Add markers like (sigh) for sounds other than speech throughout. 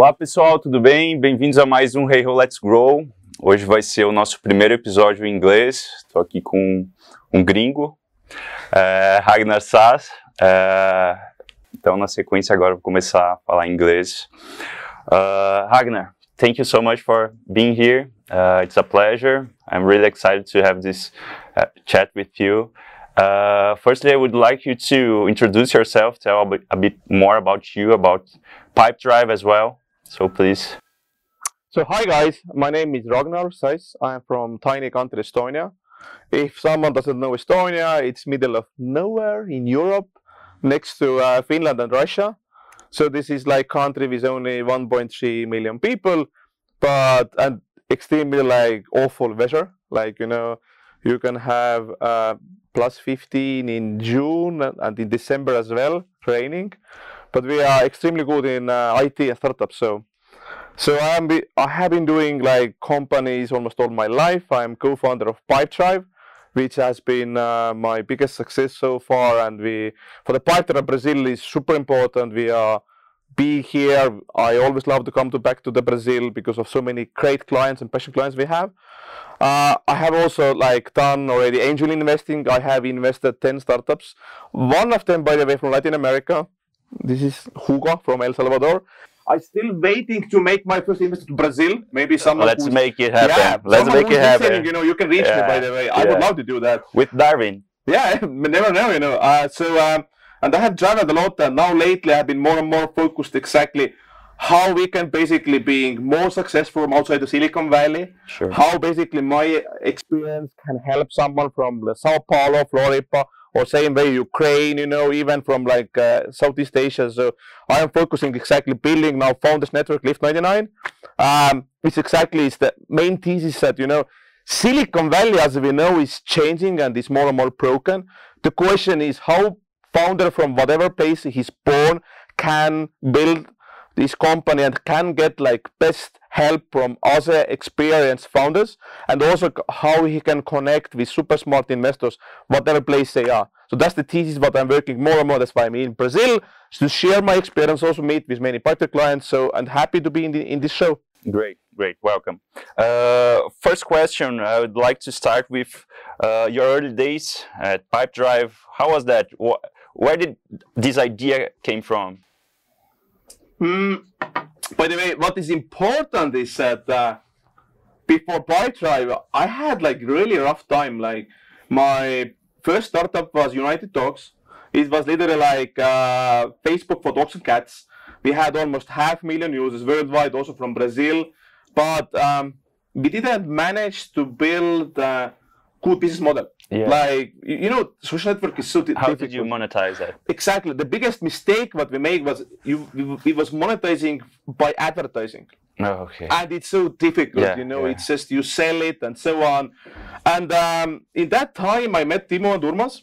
Olá pessoal, tudo bem? Bem-vindos a mais um Hey Ho Let's Grow. Hoje vai ser o nosso primeiro episódio em inglês. Estou aqui com um gringo, é, Ragnar Sass. É, então, na sequência, agora vou começar a falar inglês. Uh, Ragnar, thank you so much for being here. Uh, it's a pleasure. I'm really excited to have this uh, chat with you. Uh, firstly, I would like you to introduce yourself, tell a bit, a bit more about you, about Pipedrive as well. So please. So hi guys, my name is Ragnar Sass. I am from tiny country Estonia. If someone doesn't know Estonia, it's middle of nowhere in Europe, next to uh, Finland and Russia. So this is like country with only 1.3 million people, but and extremely like awful weather. Like you know, you can have uh, plus 15 in June and in December as well, raining. But we are extremely good in uh, IT and startups. So, so I am be, I have been doing like companies almost all my life. I'm co-founder of Pipedrive, which has been uh, my biggest success so far. And we for the Pipedrive Brazil is super important. We are be here. I always love to come to back to the Brazil because of so many great clients and passion clients we have. Uh, I have also like done already angel investing. I have invested 10 startups. One of them, by the way, from Latin America. This is Hugo from El Salvador. I'm still waiting to make my first investment to Brazil. Maybe someone. Let's who's- make it happen. Yeah, Let's someone make who's it happen. You know, you can reach me. By the way, I yeah. would love to do that. With Darwin. Yeah, (laughs) never know, you know. Uh, so, um, and I have traveled a lot, and now lately I've been more and more focused exactly how we can basically being more successful from outside the Silicon Valley. Sure. How basically my experience can help someone from the Sao Paulo, Florida, or same way Ukraine, you know, even from like uh, Southeast Asia. So I am focusing exactly building now Founders Network Lift 99, um, which exactly is the main thesis that you know Silicon Valley, as we know, is changing and is more and more broken. The question is how founder from whatever place he's born can build this company and can get like best help from other experienced founders and also how he can connect with super smart investors whatever place they are so that's the thesis what i'm working more and more that's why i'm in brazil to share my experience also meet with many partner clients so i'm happy to be in, the, in this show Great, great, welcome. Uh, first question, I would like to start with uh, your early days at Pipedrive. How was that? Wh- where did this idea came from? Hmm. By the way, what is important is that uh, before Pipedrive, I had like really rough time. Like my first startup was United Dogs. It was literally like uh, Facebook for dogs and cats. We had almost half million users worldwide, also from Brazil, but um, we didn't manage to build a good business model. Yeah. Like you know, social network is so How difficult. did you monetize that? Exactly. The biggest mistake what we made was you we, we was monetizing by advertising, Oh, okay. and it's so difficult. Yeah, you know, yeah. it's just you sell it and so on. And um, in that time, I met Timo and Urmas,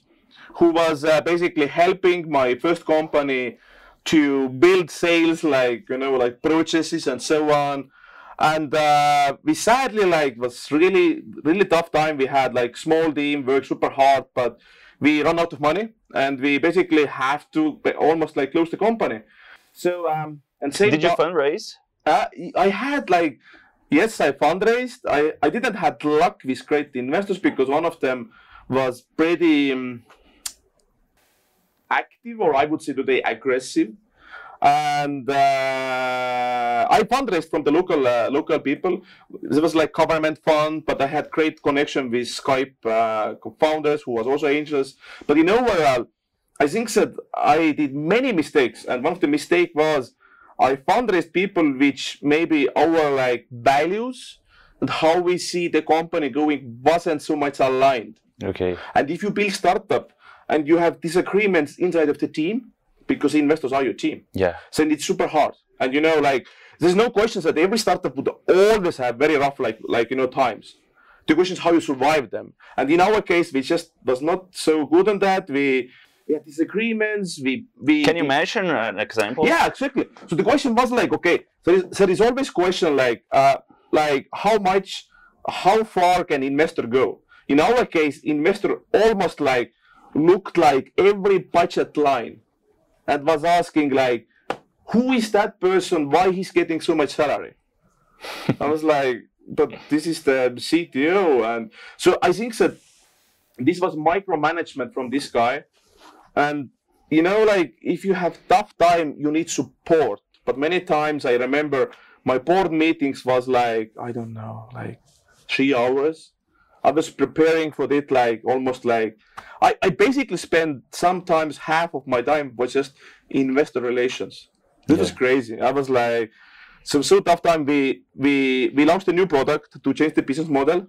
who was uh, basically helping my first company to build sales, like you know, like purchases and so on. And uh, we sadly like was really really tough time. We had like small team, worked super hard, but we run out of money, and we basically have to almost like close the company. So um, and same Did you fundraise? uh, I had like, yes, I fundraised. I, I didn't had luck with great investors because one of them was pretty um, active, or I would say today aggressive. And uh, I fundraised from the local uh, local people. It was like government fund, but I had great connection with Skype uh, founders who was also angels. But in overall, I think that I did many mistakes, and one of the mistake was I fundraised people which maybe our like values and how we see the company going wasn't so much aligned. Okay. And if you build startup and you have disagreements inside of the team, because investors are your team, Yeah. so it's super hard. And you know, like there's no questions that every startup would always have very rough like like you know times. The question is how you survive them. And in our case, we just was not so good on that. We we had disagreements. We we Can you we- mention an example? yeah, exactly. So the question was like, okay, so there's, so there's always question like, uh, like how much, how far can investor go? In our case, investor almost like looked like every budget line, and was asking like, who is that person? Why he's getting so much salary? (laughs) I was like, but this is the CTO, and so I think that this was micromanagement from this guy, and you know, like if you have tough time, you need support. But many times I remember my board meetings was like I don't know, like three hours. I was preparing for it like almost like I, I basically spent sometimes half of my time was just investor relations. This Yeah. crazy. I was like so so tough time we we we launched a new product to change the business model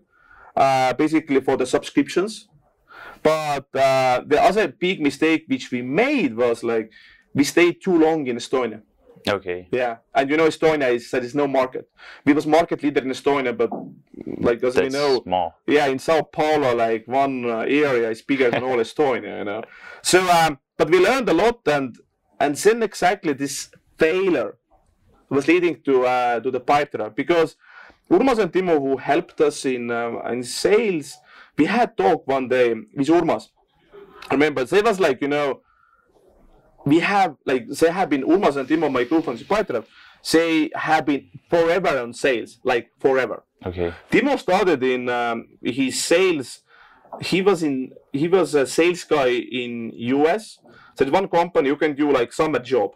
uh, basically for the subscriptions but uh, the other big mistake which we made was like we stayed too long in estonia Okay. yeah and you know estonia is there is no market we was market leader in estonia but like as we That's know small. yeah in sao paulo like one uh, area is bigger than all (laughs) estonia you know so um but we learned a lot and and then exactly this failure was leading to uh, to the pipe because Urmas and Timo who helped us in um, in sales we had talk one day with Urmas remember they was like you know we have like they have been Urmas and Timo my group from the pipe they have been forever on sales like forever Okay. Timo started in um, his sales. He was in he was a sales guy in US. So it's one company you can do like summer job.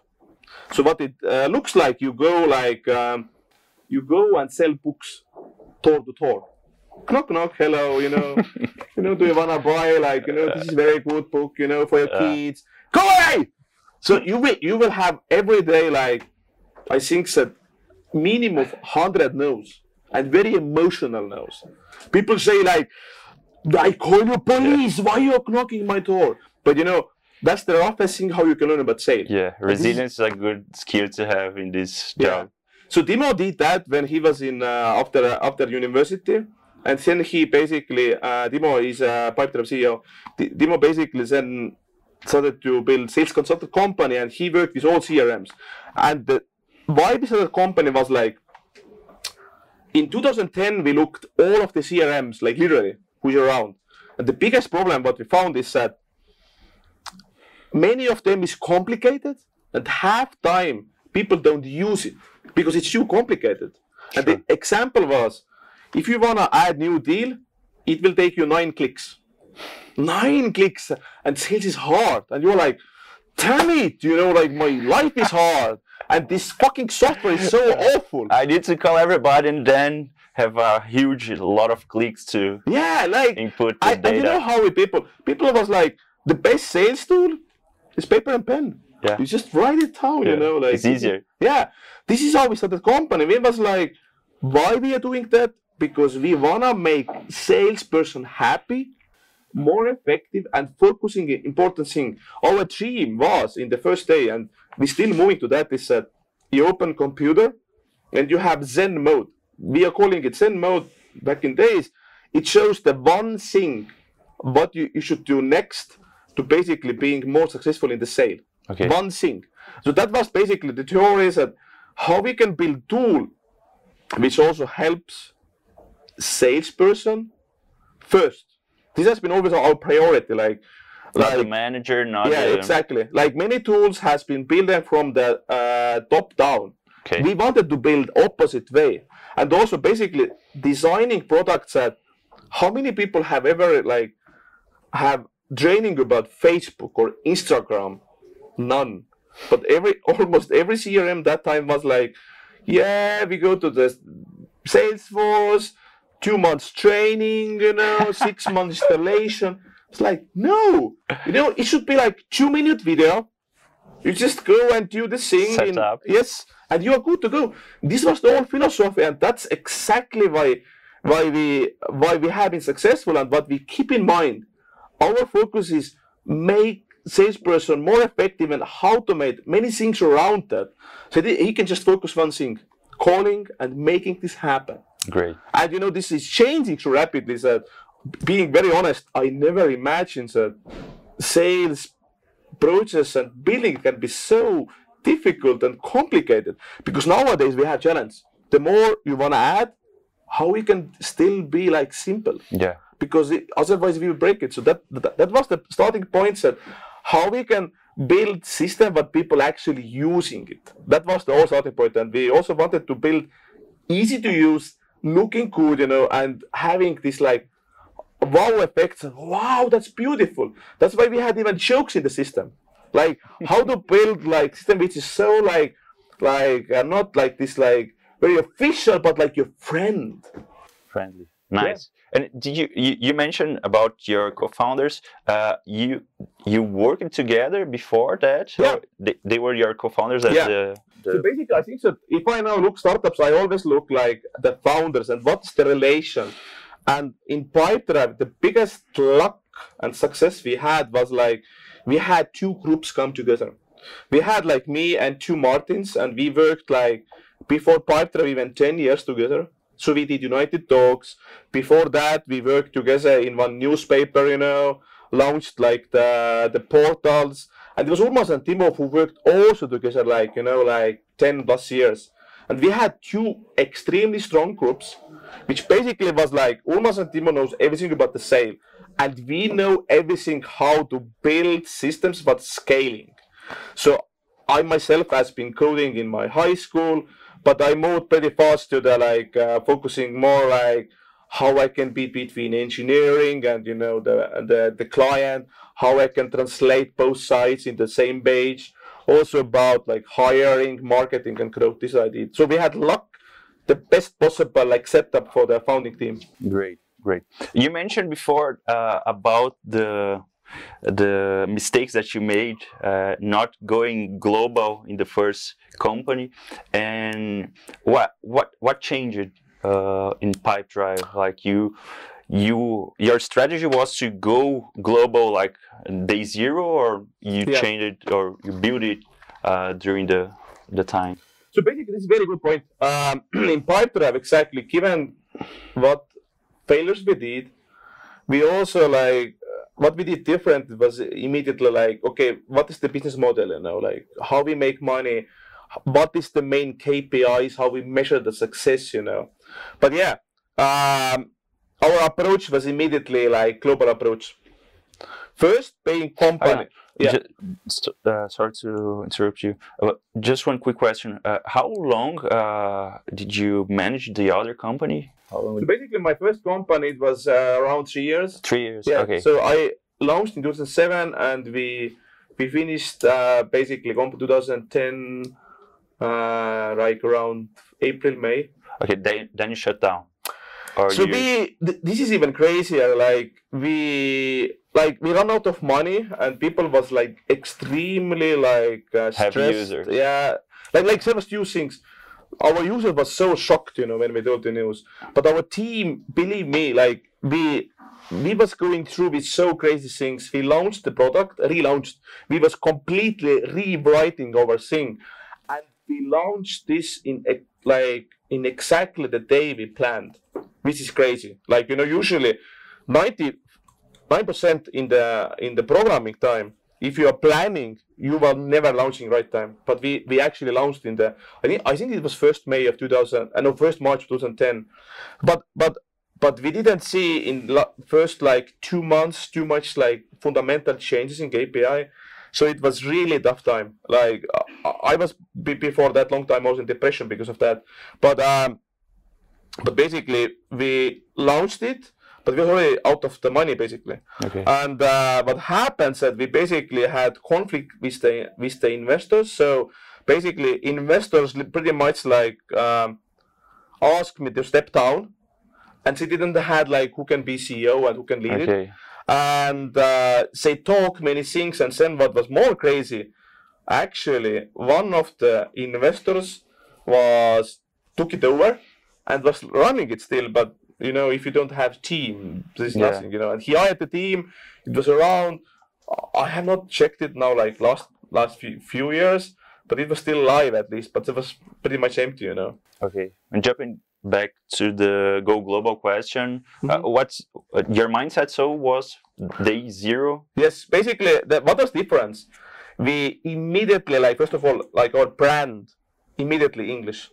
So what it uh, looks like, you go like um, you go and sell books door to door. Knock knock, hello, you know, (laughs) you know, do you wanna buy like you know this is very good book, you know, for your Yeah. kids. Go away. So you will you will have every day like I think that minimum of hundred no's and very emotional no's. People say like, "I call you police. Why you are knocking my door?" But you know that's the roughest thing how you can learn about sales. Yeah. Resilience is a good skill to have in this Yeah. job. So Timo did that when he was in uh, after after university, and then he basically uh, Timo is a Pipedrive CEO. Timo basically then started to build sales consultant company, and he worked with all CRMs. And the why we started company was like in 2010 we looked all of the CRMs like literally who's around, and the biggest problem what we found is that many of them is complicated and half time people don't use it because it's too complicated sure. and the example was if you want to add new deal it will take you nine clicks nine clicks and sales is hard. And you're like damn it you know like my life is hard? And this fucking software is so (laughs) awful. I need to call everybody and then have a huge lot of clicks to yeah like input the I, and you know how we people people was like the best sales tool is paper and pen. Yeah. you just write it down Yeah, you know like it's easier. yeah. This is how we started company. We was like why we are doing that? Because we wanna make salesperson happy more effective and focusing important thing our dream was in the first day and we still moving to that is that you open computer and you have zen mode we are calling it zen mode back in days it shows the one thing what you, you should do next to basically being more successful in the sale Okay. one thing. So that was basically the theory is that how we can build tool which also helps salesperson first. This has been always our priority. Like, Not like manager, not yeah, exactly. Like many tools has been built from the uh, top down. okay. We wanted to build opposite way, and also basically designing products that how many people have ever like have training about Facebook or Instagram? None. But every (laughs) almost every CRM that time was like, yeah, we go to the Salesforce, two months training, you know, six (laughs) months installation. It's like, no, you know, it should be like two minute video. You just go and do the thing. Set in- up. Yes, and you are good to go. This was the whole philosophy, and that's exactly why why we why we have been successful and what we keep in mind. Our focus is make salesperson more effective and how to make many things around that. So he can just focus one thing, calling and making this happen. Great. And you know, this is changing so rapidly that being very honest, I never imagined that sales process and billing can be so difficult and complicated because nowadays we have challenge. The more you want to add, how we can still be like simple Yeah. because it, otherwise we will break it. So that, that that was the starting point. That how we can build system but people actually using it. That was the also and We also wanted to build easy to use, looking good, you know, and having this like wow effects. Wow, that's beautiful. That's why we had even jokes in the system, like how to build like system which is so like like uh, not like this like very official, but like your friend. Friendly. Nice. And did you, you you mentioned about your co-founders? Uh, you you working together before that? Yeah. They, they were your co-founders at Yeah. the, the So basically, I think that if I now look startups, I always look like the founders and what's the relation. And in Pipedrive, the biggest luck and success we had was like we had two groups come together. We had like me and two Martins, and we worked like before Pipedrive even ten years together. So we did United Dogs. Before that, we worked together in one newspaper, you know, launched like the the portals. And it was Urmas and Timo who worked also together, like, you know, like 10 plus years. And we had two extremely strong groups, which basically was like Urmas and Timo knows everything about the sale. And we know everything how to build systems, but scaling. So I myself has been coding in my high school, but I moved pretty fast to the like uh, focusing more like how I can be between engineering and you know the the the client, how I can translate both sides in the same page. Also about like hiring, marketing, and growth. This I did. So we had luck, the best possible like setup for the founding team. Great, great. You mentioned before uh, about the the mistakes that you made uh, not going global in the first company, and what what what changed uh, in Pipedrive? Like you, you your strategy was to go global like day zero, or you Yeah. changed it or you built it uh, during the the time. So basically, this is a very good point. Um, (clears throat) in Pipedrive, exactly, given what failures we did, we also like what we did different was immediately like, okay, what is the business model? You know, like how we make money, what is the main KPIs, how we measure the success. You know, but yeah, um, our approach was immediately like global approach. First, paying company. Yeah. Ju- st- uh, sorry to interrupt you. Uh, just one quick question. Uh, how long uh, did you manage the other company? How long? So basically, my first company it was uh, around three years. Three years. Yeah. Okay. So I launched in 2007, and we we finished uh, basically comp 2010, uh, like around April May. okay. Then, then you shut down. Or so you, we th- this is even crazier. Like we like we run out of money, and people was like extremely like uh, Heavy stressed. user. Yeah. Like like few things. Our user was so shocked, you know, when we told the news. But our team, believe me, like we we was going through with so crazy things. We launched the product, relaunched. We was completely rewriting our thing, and we launched this in ex- like in exactly the day we planned, which is crazy. Like you know, usually ninety nine percent in the in the programming time. If you are planning, you were never launching right time. But we, we actually launched in the I think I think it was first May of 2000. I uh, know first March 2010. But but but we didn't see in first like two months too much like fundamental changes in KPI. So it was really tough time. Like I, was before that long time I was in depression because of that. But um, but basically we launched it, but we were already out of the money basically. okay. And uh, what happens that we basically had conflict with the with the investors. So basically, investors pretty much like um, asked me to step down, and they didn't had like who can be CEO and who can lead it. And uh, they talk many things. And then what was more crazy, actually, one of the investors was took it over and was running it still, but you know, if you don't have team, there's Yeah. nothing, you know. And he hired the team. It was around. I have not checked it now, like last last few, few years, but it was still live at least. But it was pretty much empty, you know. Okay. And jumping back to the go global question, uh, Mhm. what's uh, your mindset? So was day zero. Yes, basically, the, what was difference? We immediately, like, first of all, like our brand, immediately English,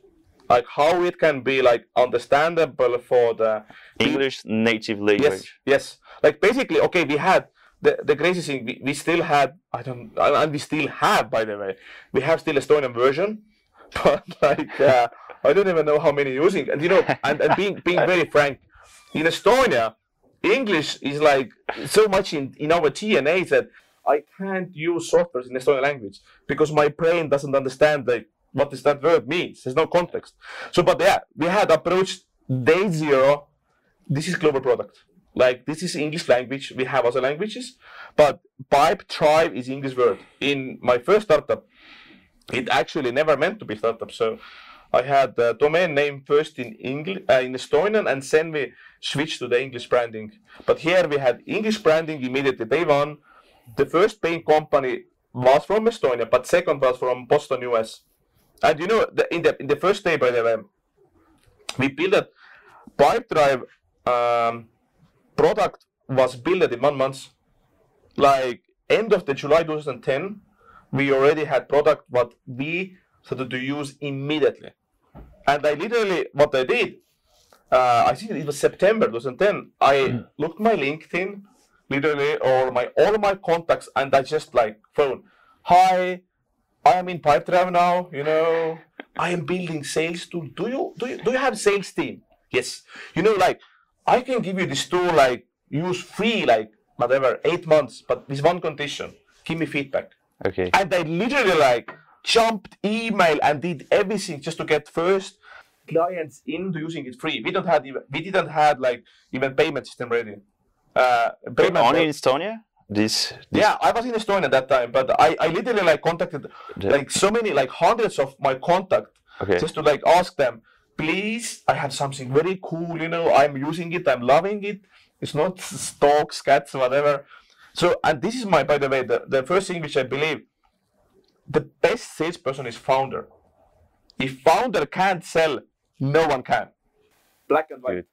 like how it can be like understandable for the English native Yes, language. yes. Like basically, okay, we had the, the crazy thing, we, we still had, I don't, and we still have, by the way, we have still Estonian version, (laughs) but like, uh, I don't even know how many using. And you know, and, and being being very (laughs) frank, in Estonia, English is like so much in, in our DNA that I can't use software in Estonian language because my brain doesn't understand like what does that verb means. There's no context. So, but yeah, we had approached day zero. This is global product. Like this is English language. We have other languages, but Pipedrive is English word. In my first startup, it actually never meant to be startup. So I had the domain name first in English, uh, in Estonian, and then we switched to the English branding. But here we had English branding immediately day one. The first paying company was from Estonia, but second was from Boston, US. And you know, the, in the in the first day, by the way, we built a Pipedrive um, product was built in one month. Like end of the July 2010, we already had product what we started to use immediately. And I literally, what I did, uh, I think it was September 2010. I mm. looked my LinkedIn, literally, or my all my contacts, and I just like phone. Hi, I am in Pipedrive now. You know, I am building sales tool. Do you do you do you have sales team? Yes. You know, like I can give you this tool, like use free, like whatever, eight months, but with one condition: give me feedback. Okay. And I literally like jumped email and did everything just to get first clients into using it free. We don't have even we didn't have like even payment system ready. Uh, payment only in Estonia. This, this, yeah i was in estonia at that time but i i literally like contacted the... like so many like hundreds of my contact okay. just to like ask them please i have something very cool you know i'm using it i'm loving it it's not dogs cats whatever so and this is my by the way the, the first thing which i believe the best salesperson is founder. If founder can't sell, no one can. Black and white.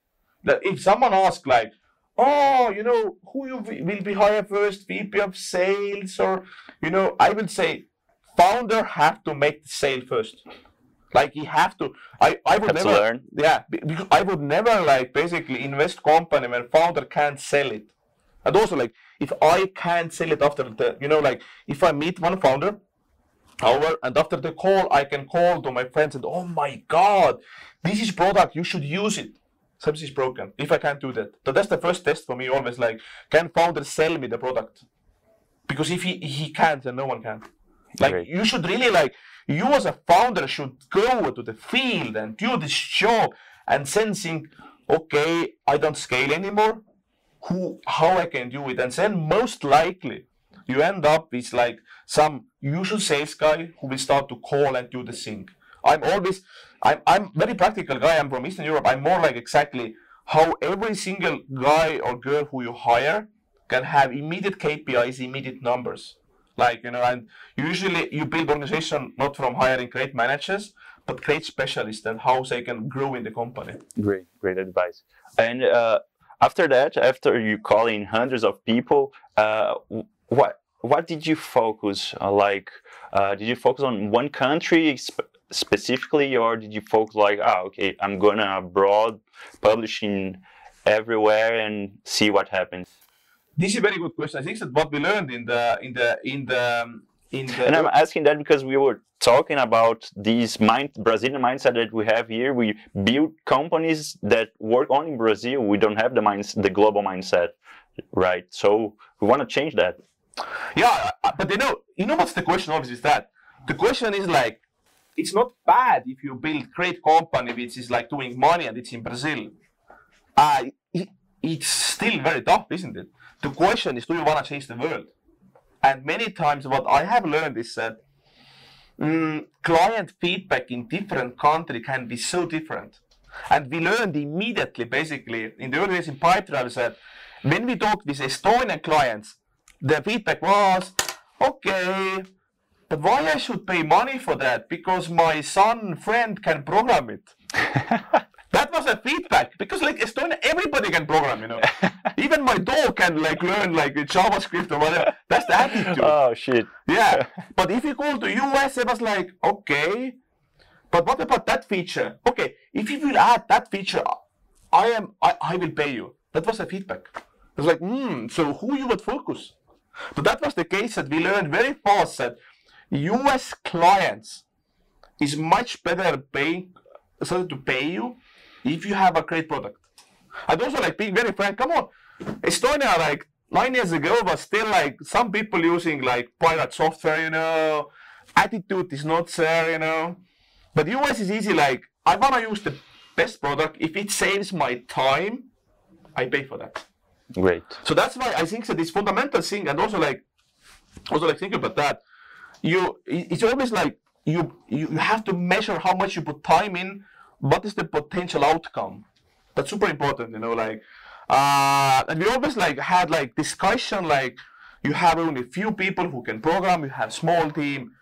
That if someone asks like, oh, you know, who you will be hired first, VP of sales, or you know, I will say, founder have to make the sale first. Like he have to. I I would have never. learn. Yeah, because I would never like basically invest company when founder can't sell it. And also like if I can't sell it after the, you know, like if I meet one founder However, and after the call, I can call to my friends and, oh my God, this is product, you should use it. Something is broken. If I can't do that. So that's the first test for me always like, can founder sell me the product? Because if he, he can't, then no one can. Like Great. you should really like, you as a founder should go to the field and do this job and sensing, okay, I don't scale anymore. Who, how I can do it? And then most likely you end up with like some usual sales guy who will start to call and do the thing. I'm always, I'm, I'm very practical guy. I'm from Eastern Europe. I'm more like exactly how every single guy or girl who you hire can have immediate KPIs, immediate numbers. Like, you know, and usually you build organization not from hiring great managers, but great specialists and how they can grow in the company. Great, great advice. And uh, after that, after you call in hundreds of people, uh, what what did you focus uh, like uh, did you focus on one country sp specifically or did you focus like ah okay i'm gonna abroad publishing everywhere and see what happens? This is a very good question. I think that what we learned in the in the in the um, in the and i'm asking that because we were talking about this mind brazilian mindset that we have here we build companies that work only in brazil we don't have the minds the global mindset right so we want to change that yeah, uh, but you know, you know what's the question Obviously, is that the question is like, it's not bad if you build great company which is like doing money and it's in Brazil. Uh, it, it's still very tough, isn't it? The question is, do you want to change the world? And many times, what I have learned is that mm, client feedback in different country can be so different. And we learned immediately, basically, in the early days in Pipedrive, that when we talked with Estonian clients, the feedback was, okay, but why I should pay money for that? Because my son friend can program it. (laughs) was a feedback because like Estonia, everybody can program, you know. (laughs) Even my dog can like learn like JavaScript or whatever. That's the attitude. Oh shit. Yeah. but if you go to US, it was like, okay, but what about that feature? Okay, if you will add that feature, I am I, I will pay you. That was a feedback. It was like, hmm, so who you would focus? But that was the case that we learned very fast that US clients is much better paying started to pay you if you have a great product. And also like being very frank, come on. Estonia like nine years ago was still like some people using like pirate software, you know. Attitude is not there, you know. But US is easy like I wanna use the best product. If it saves my time, I pay for that. Great. So that's why I think that this fundamental thing, and also like, also like think about that. You, it's always like you you have to measure how much you put time in. What is the potential outcome? That's super important, you know. Like, uh, and we always like had like discussion like you have only few people who can program. You have small team.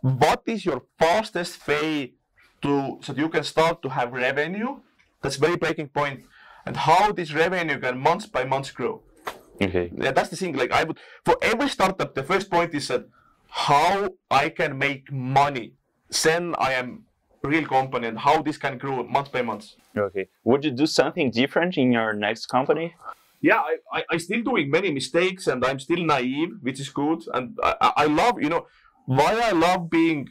What is your fastest way to so you can start to have revenue? That's very breaking point. point and how this revenue can month by month grow. Okay. Yeah, that's the thing. Like I would for every startup, the first point is that how I can make money. Then I am real company and how this can grow month by month. Okay. Would you do something different in your next company? Yeah, I, I, I still doing many mistakes and I'm still naive, which is good. And I, I love, you know, why I love being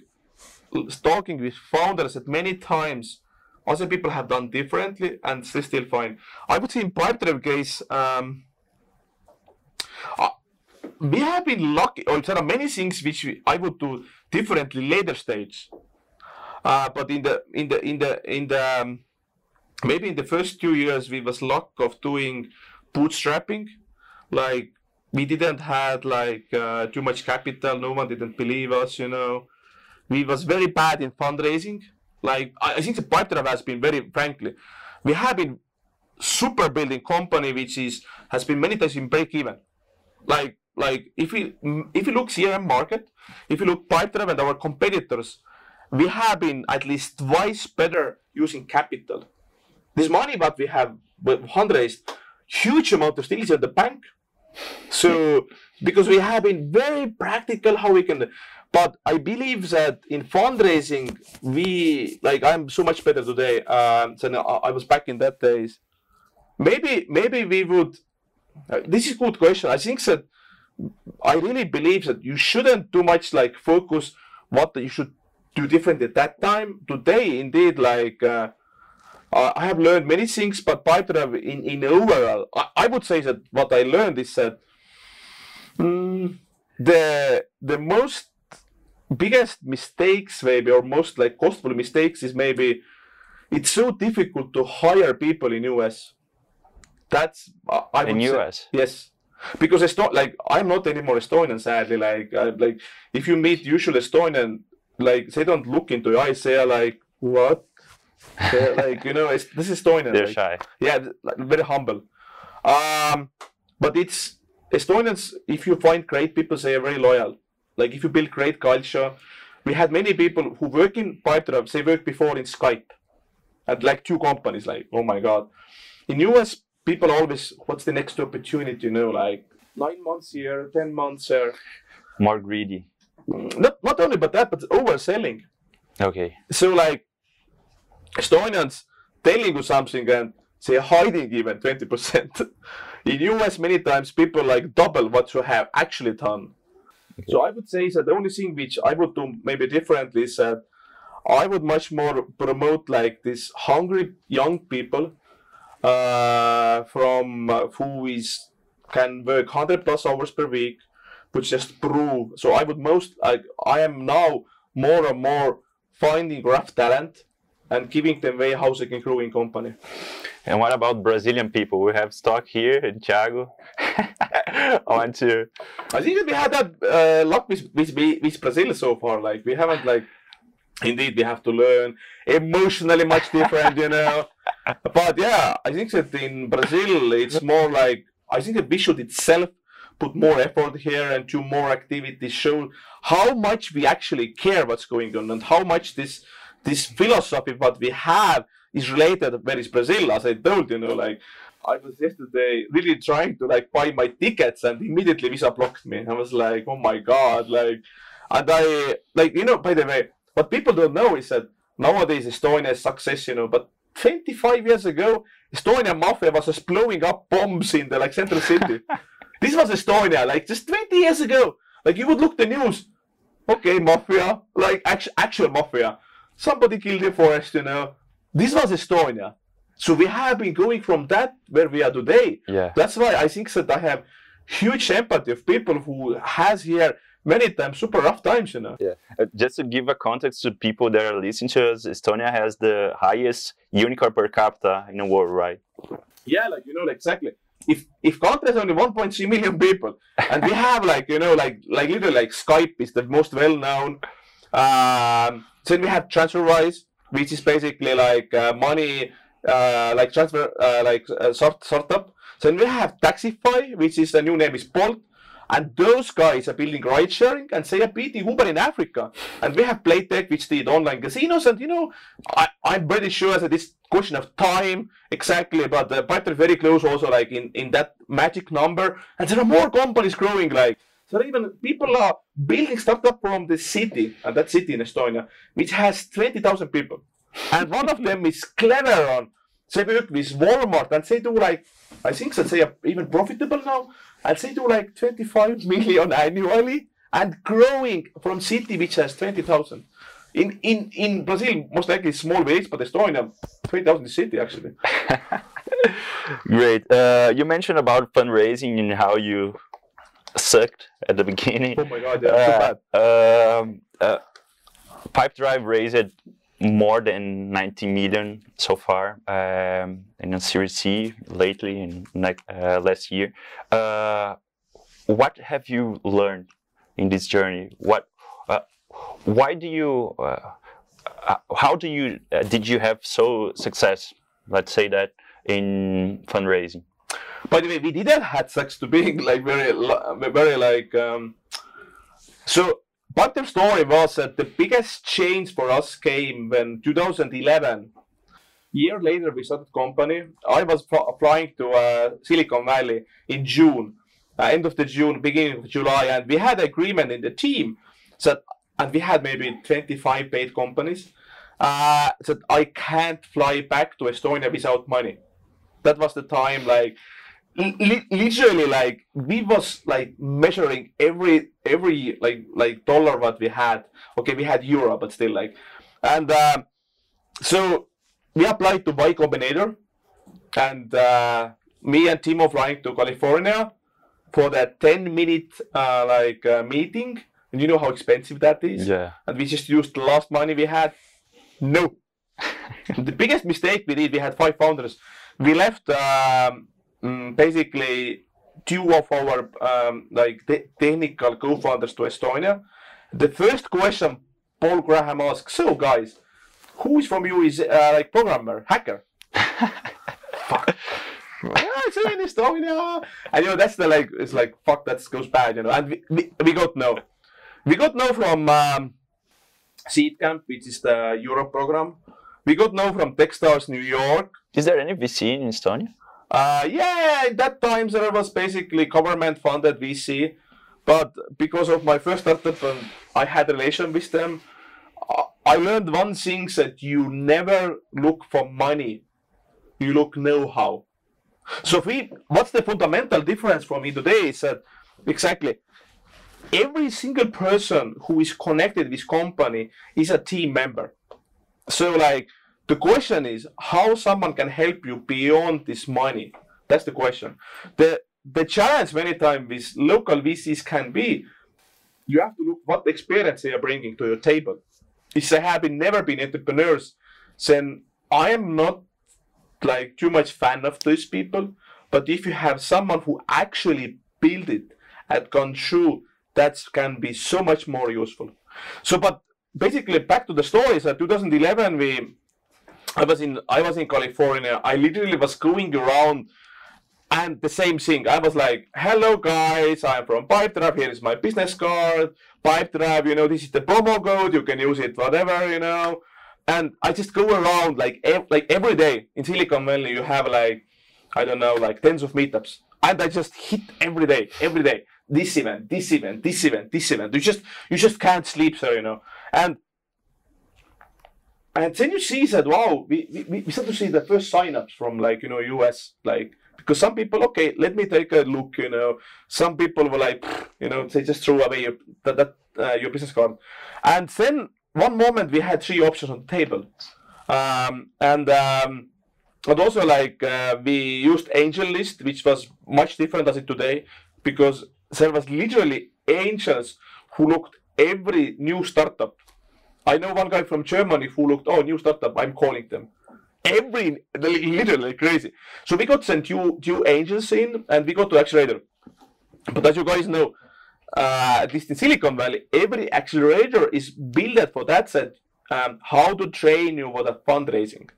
talking with founders that many times other people have done differently and they still fine. I would say in Pipedrive case, um, uh, we have been lucky, or there are many things which we, I would do differently later stage. Uh, but in the in the in the in the um, maybe in the first two years we was luck of doing bootstrapping, like we didn't had like uh, too much capital. No one didn't believe us. You know, we was very bad in fundraising like I think the Pipedrive has been very frankly, we have been super building company which is has been many times in break even. Like like if we if you look CRM market, if you look Pipedrive and our competitors, we have been at least twice better using capital. This money that we have fundraised, huge amount of still at the bank. So because we have been very practical how we can but I believe that in fundraising, we like I'm so much better today um, than I was back in that days. Maybe maybe we would. Uh, this is a good question. I think that I really believe that you shouldn't too much like focus what you should do different at that time. Today, indeed, like uh, I have learned many things, but Pipedrive in in overall, I, I, would say that what I learned is that mm, the the most biggest mistakes maybe or most like costly mistakes is maybe it's so difficult to hire people in US. That's uh, I in US. Say, yes, because it's not like I'm not anymore Estonian. Sadly, like I, like if you meet usual Estonian, like they don't look into your eyes. They are like what? They're like you know, it's, this is Estonian. They're like, shy. Yeah, like, very humble. Um, but it's Estonians. If you find great people, they are very loyal like if you build great culture, we had many people who work in Pipedrive, they worked before in Skype at like two companies, like, oh my God. In US, people always, what's the next opportunity, you know, like nine months here, 10 months here. More greedy. Not, not only but that, but overselling. Okay. So like Estonians telling you something and say hiding even 20%. (laughs) In US, many times people like double what you have actually done. So I would say that the only thing which I would do maybe differently is that I would much more promote like this hungry young people uh, from uh, who is can work 100 plus hours per week, which just prove. So I would most like I am now more and more finding rough talent and giving them way how they can grow in company. And what about Brazilian people? We have stock here in Thiago. I (laughs) want to. I think we had that uh, luck with, with with Brazil so far. Like we haven't like. Indeed, we have to learn emotionally much different, you know. (laughs) But yeah, I think that in Brazil it's more like I think that we should itself put more effort here and do more activities, show how much we actually care what's going on and how much this this philosophy what we have is related where is Brazil, as I told you know, like I was yesterday really trying to like buy my tickets and immediately Visa blocked me. I was like, oh my god, like and I like you know, by the way, what people don't know is that nowadays Estonia is success, you know, but 25 years ago, Estonian mafia was just blowing up bombs in the like central city. (laughs) This was Estonia, like just 20 years ago. Like you would look the news. Okay, mafia, like actual, actual mafia. Somebody killed in forest, you know. This was Estonia. So we have been going from that where we are today. Yeah. That's why I think that I have huge empathy of people who has here many times super rough times, you know. Yeah. Uh, just to give a context to people that are listening to us, Estonia has the highest unicorn per capita in the world, right? Yeah, like you know, exactly. If if country has only 1.3 million people, and we have like you know, like like literally like Skype is the most well known. Um, then we have TransferWise, which is basically like uh, money, uh, like transfer, uh, like uh, sort startup. Then we have Taxify, which is the new name is Bolt. And those guys are building ride sharing and they are beating Uber in Africa. And we have Playtech, which did online casinos. And you know, I, I'm pretty sure that this question of time exactly, but the Python very close also like in, in that magic number. And there are more companies growing like so even people are building startup from the city, and that city in Estonia, which has 20,000 people. And one of them is Cleveron. They work with Walmart and they do like, I think that they are even profitable now. And they do like 25 (laughs) million annually and growing from city which has 20,000. In, in, in Brazil, most likely small village, but Estonia, 20,000 city actually. (laughs) Great. Uh, you mentioned about fundraising and how you sucked at the beginning. Oh my god, yeah, so bad. Um, uh, Pipedrive raised more than 90 million so far um, in a Series C lately in uh, last year. Uh, what have you learned in this journey? What, uh, why do you, uh, uh, how do you, uh, did you have so success? Let's say that in fundraising. By the way, we didn't had sex to being like very, very like. Um, so, but the story was that the biggest change for us came when 2011. Year later, we started company. I was fl- flying to uh, Silicon Valley in June, uh, end of the June, beginning of July, and we had agreement in the team that, and we had maybe 25 paid companies. Uh, that I can't fly back to Estonia without money. That was the time, like li- literally like we was like measuring every every like like dollar what we had. Okay we had euro but still like and um, so we applied to Y Combinator and uh, me and Timo flying to California for that 10 minute uh, like uh, meeting. And you know how expensive that is? Yeah. and we just used the last money we had. No. (laughs) The biggest mistake we did we had five founders. We left um, mm, basically two of our um, like te- technical co-founders to Estonia. The first question Paul Graham asked, "So guys, who is from you is uh, like programmer, hacker?" (laughs) fuck. yeah, it's in Estonia, and you know that's the like it's like fuck that goes bad, you know. And we, we, we got no, we got no from um, Seedcamp, which is the Europe program. We got no from Techstars New York. Is there any VC in Estonia? Uh, yeah, at that time there was basically government funded VC, but because of my first startup and I had relation with them, I- I learned one thing that you never look for money, you look know-how. So we, what's the fundamental difference for me today is that exactly every single person who is connected with company is a team member. So like the question is how someone can help you beyond this money. That's the question. The the challenge many times with local VCs can be you have to look what experience they are bringing to your table. If they have been, never been entrepreneurs, then I am not like too much fan of those people. But if you have someone who actually built it and gone through, that can be so much more useful. So, but basically, back to the story. So, 2011, we I was in I was in California. I literally was going around and the same thing. I was like, hello guys, I'm from Pipedrive, here is my business card. Pipedrive, you know, this is the promo code, you can use it, whatever, you know. And I just go around like ev- like every day in Silicon Valley you have like I don't know, like tens of meetups. And I just hit every day, every day. This event, this event, this event, this event. You just you just can't sleep, sir, you know. And and then you see that wow, we, we, we start to see the first signups from like you know US like because some people, okay, let me take a look. You know, some people were like, you know, they just throw away your that, that uh, your business card, and then one moment we had three options on the table, um, and. Um, but also like uh, we used AngelList, which was much different as it today, because there was literally angels who looked every new startup. I know one guy from Germany who looked, oh, new startup, I'm calling them. Every, literally crazy. So we got sent two, two angels in and we got to accelerator. But as you guys know, uh, at least in Silicon Valley, every accelerator is built for that set, um, how to train you for the fundraising.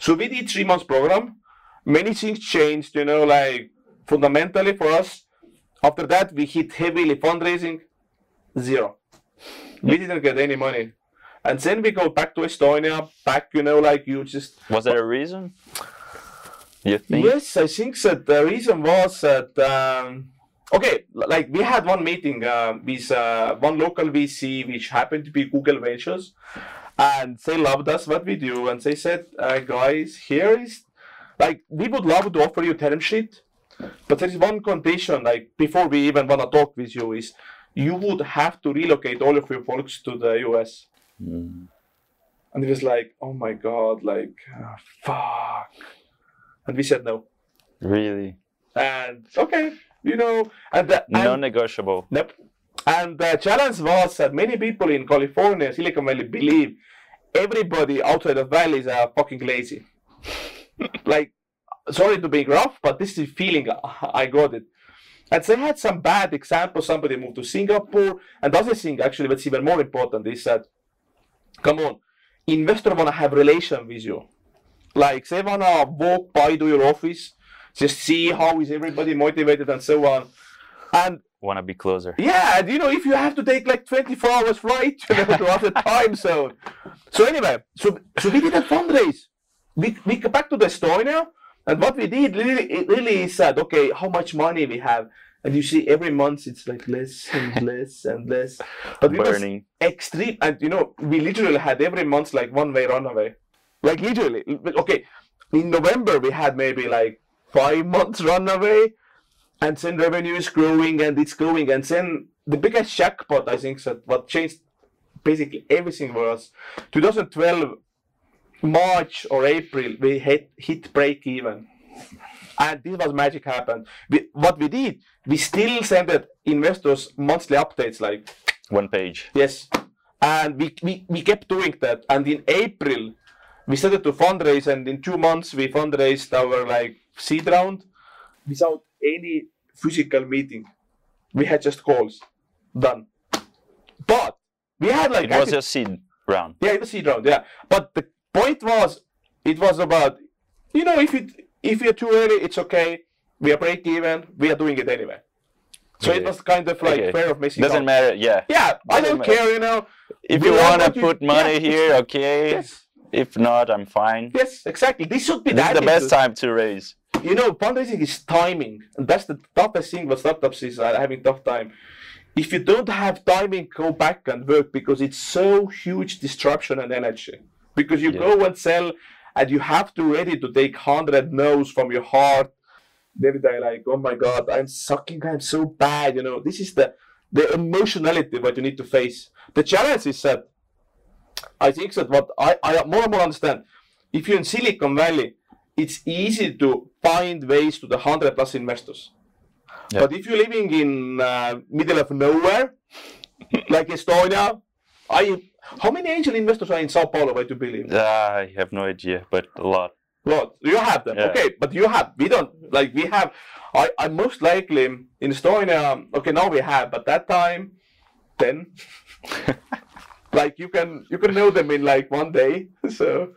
So we did three months program. Many things changed, you know, like fundamentally for us. After that, we hit heavily fundraising, zero. We didn't get any money. And then we go back to Estonia, back, you know, like you just. Was there a reason? You think? Yes, I think that the reason was that. Um, okay, like we had one meeting uh, with uh, one local VC, which happened to be Google Ventures, and they loved us what we do, and they said, uh, "Guys, here is like we would love to offer you term sheet, but there is one condition. Like before we even wanna talk with you, is you would have to relocate all of your folks to the US." Mm. And it was like, "Oh my god, like ah, fuck," and we said no. Really? And okay, you know, and, the, Non-negotiable. Nope. And the challenge was that many people in California, Silicon Valley, believe everybody outside of Valley is uh, fucking lazy. (laughs) like, sorry to be rough, but this is the feeling I got it. And they had some bad examples. Somebody moved to Singapore. And the other thing, actually, what's even more important is that, come on, investor wanna have relation with you. Like they wanna walk by to your office, just see how is everybody motivated and so on. And Want to be closer? yeah, and you know, if you have to take like 24 hours flight you know, to other (laughs) time zone. So anyway, so so we did a fundraise. We we go back to the Estonia, and what we did really really is that okay, how much money we have, and you see every month it's like less and (laughs) less and less. But was Burning. extreme, and you know, we literally had every month like one way runaway, like literally. Okay, in November we had maybe like five months runaway and then revenue is growing and it's growing and then the biggest jackpot i think that what changed basically everything was 2012 march or april we hit hit break even and this was magic happened we, what we did we still sent investors monthly updates like One page. Yes. And we, we, we kept doing that. And in April, we started to fundraise, and in two months, we fundraised our like seed round without any physical meeting. We had just calls. Done. But we had like It was actually- a seed round. yeah, it was seed round, yeah. But the point was, it was about, you know, if it if you're too early, it's okay. We are break even. We are doing it anyway. So it was kind of like Okay. fair of missing Doesn't out. matter. Yeah. Yeah, I don't matter. care, you know. If We you want to what you- put money yeah, here, okay. Yes, If not, I'm fine. yes, exactly. This should be This is the best time to raise. You know, fundraising is timing, and that's the toughest thing. What startups is uh, having tough time. If you don't have timing, go back and work because it's so huge disruption and energy. Because you Yeah. go and sell, and you have to ready to take hundred no's from your heart. David, I like, oh my god, I'm sucking, I'm so bad. You know, this is the the emotionality what you need to face. The challenge is that I think that what I, I more and more understand, if you're in Silicon Valley, it's easy to find ways to the hundred plus investors. Yeah. But if you're living in uh, middle of nowhere, (laughs) like Estonia, I how many angel investors are in Sao Paulo? I to believe. Uh, I have no idea, but a lot. Lot. You have them. Yeah. Okay, but you have. We don't. Like we have. I. I most likely in Estonia. Okay, now we have. But that time, ten. (laughs) like you can you can know them in like one day. (laughs) So,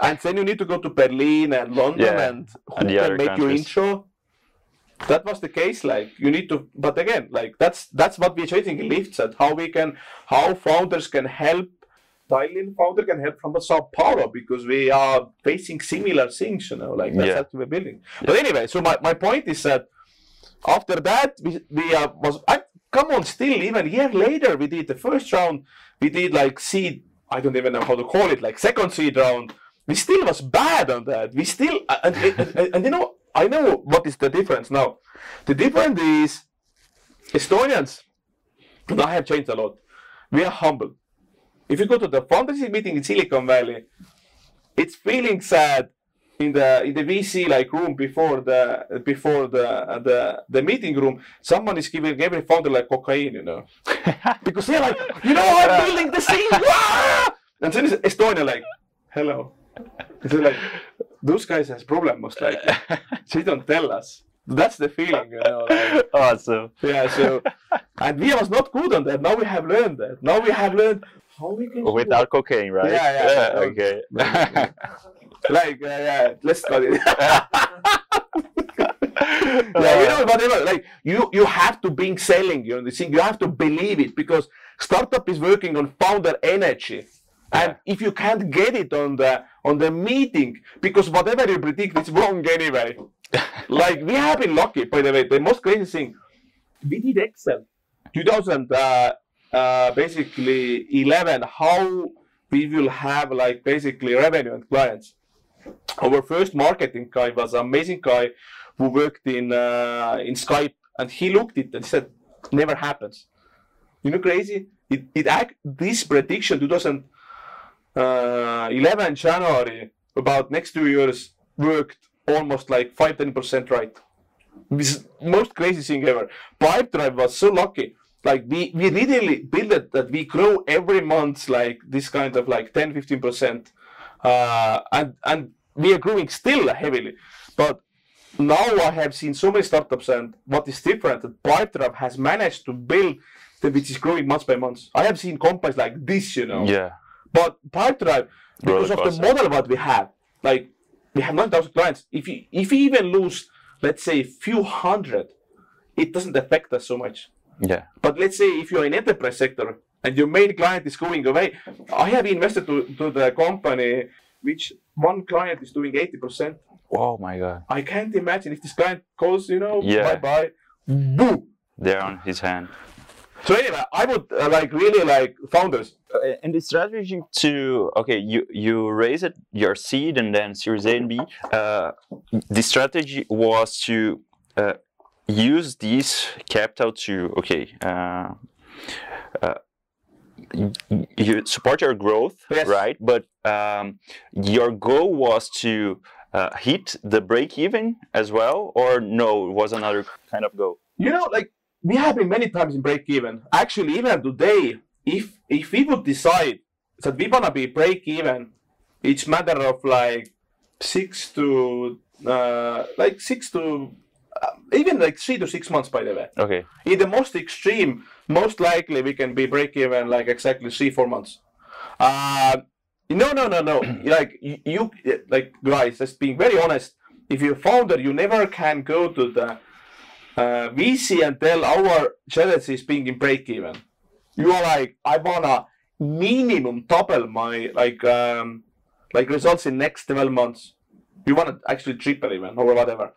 and then you need to go to Berlin and London Yeah, and who and can make your intro. That was the case. Like you need to. But again, like that's that's what we're chasing in Lifts at how we can how founders can help. Thailand founder can help from Sao Paulo because we are facing similar things, you know, like that's Yeah. what we're building. But anyway, so my, my point is that after that we, we uh, was I, come on still even a year later we did the first round we did like seed I don't even know how to call it like second seed round we still was bad on that we still uh, and, and, and, and you know I know what is the difference now. The difference is Estonians, and I have changed a lot. We are humble. If you go to the fundraising meeting in Silicon Valley, it's feeling sad in the in the VC like room before the before the the the meeting room. Someone is giving every founder like cocaine, you know, (laughs) because they're like, you know, I'm building the ah! (laughs) and then Estonia like, hello. It's like those guys has problem most likely. (laughs) they don't tell us. That's the feeling, you know. Like, (laughs) awesome. yeah, so (laughs) and we was not good on that. Now we have learned that. Now we have learned how we can Without cocaine, right? Yeah, yeah, yeah. okay. like uh, yeah, let's it. yeah, you know, whatever. Like you, you have to be selling. You know, the thing you have to believe it because startup is working on founder energy, and if you can't get it on the on the meeting, because whatever you predict, is wrong anyway. (laughs) like we have been lucky, by the way. The most crazy thing, we did Excel, 2000, uh, uh, basically 11. How we will have like basically revenue and clients. Our first marketing guy was an amazing guy who worked in uh, in Skype, and he looked it and said, "Never happens." You know, crazy. It it act this prediction 2011 January about next two years worked almost like five ten percent right. This is most crazy thing ever. Pipedrive was so lucky. Like we, we literally built it that we grow every month like this kind of like 10 15 percent uh, and and we are growing still heavily. But now I have seen so many startups, and what is different that Pipedrive has managed to build the which is growing month by month. I have seen companies like this, you know. yeah. But Pipedrive, because of the model what we have, like we have 9,000 clients. If you if you even lose, let's say, a few hundred, it doesn't affect us so much. Yeah. But let's say if you're in enterprise sector and your main client is going away, I have invested to, to the company which one client is doing 80%. Oh my God. I can't imagine if this client goes, you know, Yeah. bye bye, boom. There on his hand. So anyway, I would uh, like really like founders. Uh, and the strategy to okay, you you raise it your seed and then Series A and B. Uh, the strategy was to uh, use this capital to okay. Uh, uh, you support your growth, Yes. right? But um, your goal was to uh, hit the break even as well, or no? It was another kind of goal. You know, like we have been many times in break even. Actually, even today, if if we would decide that we wanna be break even, it's matter of like six to uh, like six to uh, even like three to six months. By the way, Okay. in the most extreme, most likely we can be break even like exactly three four months. Uh, no, no, no, no. (clears throat) like you, like guys, just being very honest. If you're a founder, you never can go to the uh, VC and tell our strategy is being in break even. You are like, I wanna minimum double my like um, like results in next 12 months. You wanna actually triple even or whatever.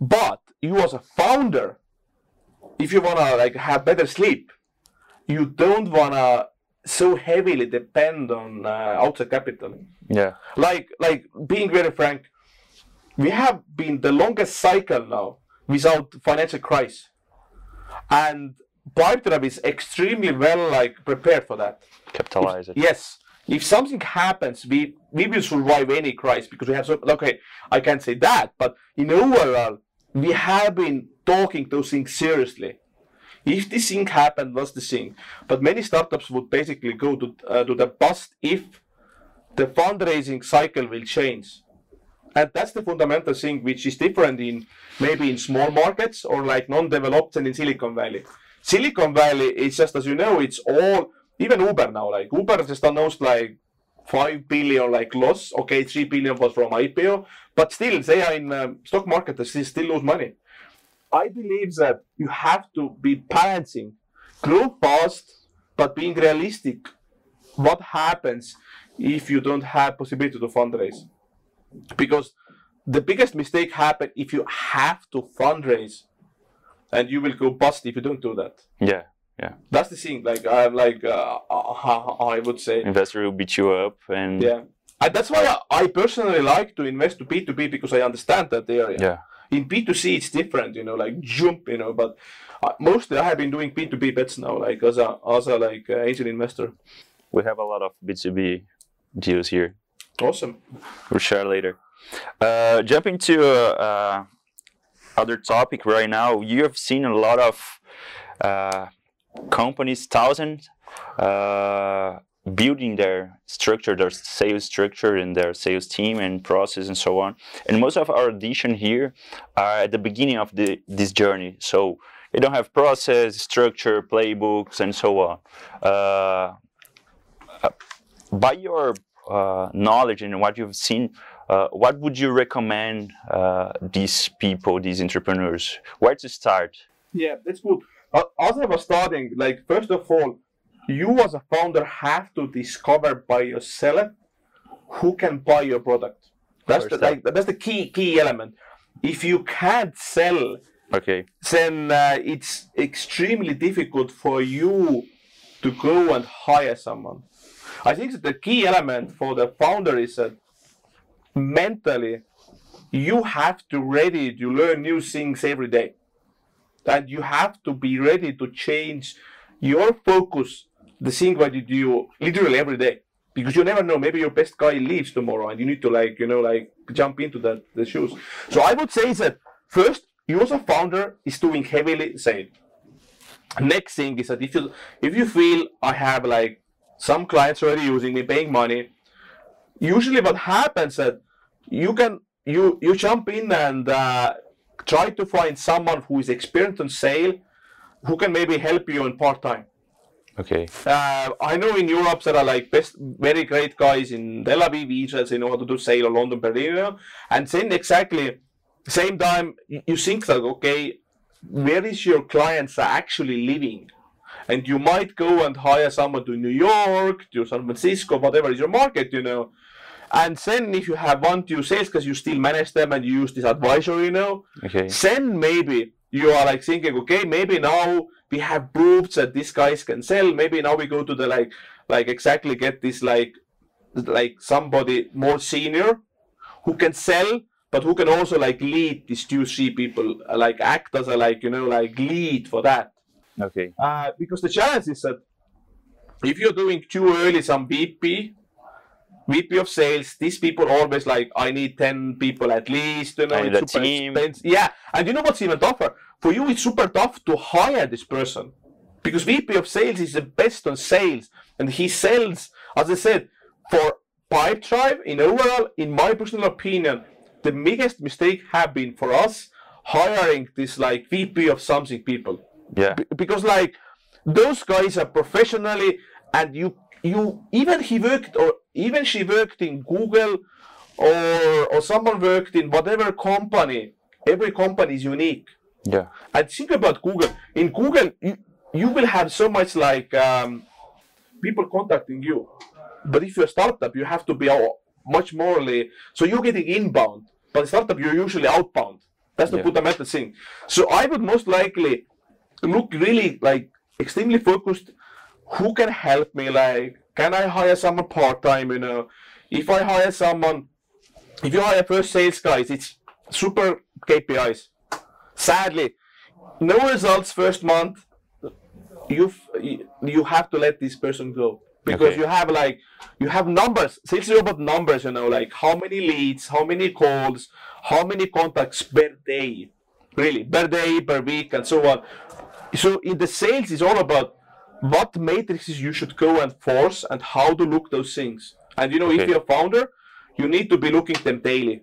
But you as a founder, if you wanna like have better sleep, you don't wanna so heavily depend on uh, outside capital. Yeah. Like like being very frank, we have been the longest cycle now without financial crisis, and Pipedrive is extremely well like prepared for that. Capitalize it. Yes. If something happens, we we will survive any crisis because we have so okay. I can't say that, but in overall, we have been talking those things seriously. If this thing happened, what's the thing? But many startups would basically go to uh, to the bust if the fundraising cycle will change. And that's the fundamental thing which is different in maybe in small markets or like non-developed and in Silicon Valley. Silicon Valley is just as you know, it's all even Uber now. Like Uber just announced like five billion like loss. Okay, three billion was from IPO, but still they are in um, stock market. They still lose money. I believe that you have to be balancing, grow fast, but being realistic. What happens if you don't have possibility to fundraise? Because the biggest mistake happen if you have to fundraise, and you will go bust if you don't do that. Yeah. Yeah. That's the thing. Like I'm like uh, uh, I would say Investor will beat you up and yeah. And that's why I, I personally like to invest to B2B because I understand that area. Yeah. In B2C, it's different, you know, like jump, you know. But uh, mostly, I have been doing B2B bets now, like as a as a like uh, angel investor. We have a lot of B2B deals here. Awesome. We'll share later. Uh, jumping to uh, other topic right now, you have seen a lot of uh, companies, thousands, uh, building their structure, their sales structure and their sales team and process and so on. And most of our addition here are at the beginning of the, this journey. So they don't have process, structure, playbooks, and so on. Uh, uh by your knowledge and what you've seen, uh, what would you recommend uh, these people, these entrepreneurs? Where to start? Yeah, that's good. Uh, as I was starting, like first of all, you as a founder have to discover by yourself who can buy your product. That's the like, that's the key key element. If you can't sell, okay, then uh, it's extremely difficult for you to go and hire someone. I think that the key element for the founder is that mentally you have to ready to learn new things every day. And you have to be ready to change your focus the thing what you do literally every day. Because you never know maybe your best guy leaves tomorrow and you need to like you know like jump into that the shoes. So i would say that first you as a founder is doing heavily sale next thing is that if you if you feel i have like some clients already using me paying money usually what happens that you can you you jump in and uh, try to find someone who is experienced on sale who can maybe help you in part time Okay. Uh, I know in Europe there are like best, very great guys in Tel Aviv, Israel, they know how to do sale or London, Berlin, and then exactly same time you think that okay, where is your clients actually living? And you might go and hire someone to New York, to San Francisco, whatever is your market, you know. And then if you have one two sales because you still manage them and you use this advisor, you know, okay. then maybe you are like thinking, okay, maybe now we have proved that these guys can sell. Maybe now we go to the like like exactly get this like like somebody more senior who can sell but who can also like lead these two three people like act as a like you know like lead for that okay uh, because the challenge is that if you're doing too early some vp VP of sales, these people always like, I need 10 people at least, you know, it's super team. expensive. Yeah. And you know what's even tougher? For you, it's super tough to hire this person because VP of sales is the best on sales and he sells, as I said, for Pipe Pipedrive in overall, in my personal opinion, the biggest mistake have been for us hiring this like VP of something people. Yeah. B- because like those guys are professionally and you you even he worked or even she worked in Google or or someone worked in whatever company. Every company is unique. Yeah. And think about Google. In Google, you, you will have so much like um, people contacting you. But if you're a startup, you have to be much more. So you're getting inbound, but startup, you're usually outbound. That's the yeah. fundamental thing. So I would most likely look really like extremely focused. Who can help me? Like, can I hire someone part time? You know, if I hire someone, if you hire first sales guys, it's super KPIs sadly, no results first month. You you have to let this person go because okay. you have like you have numbers. Sales is about numbers, you know, like how many leads, how many calls, how many contacts per day, really per day, per week, and so on. So in the sales is all about what matrices you should go and force and how to look those things. And you know, okay. if you're a founder, you need to be looking them daily.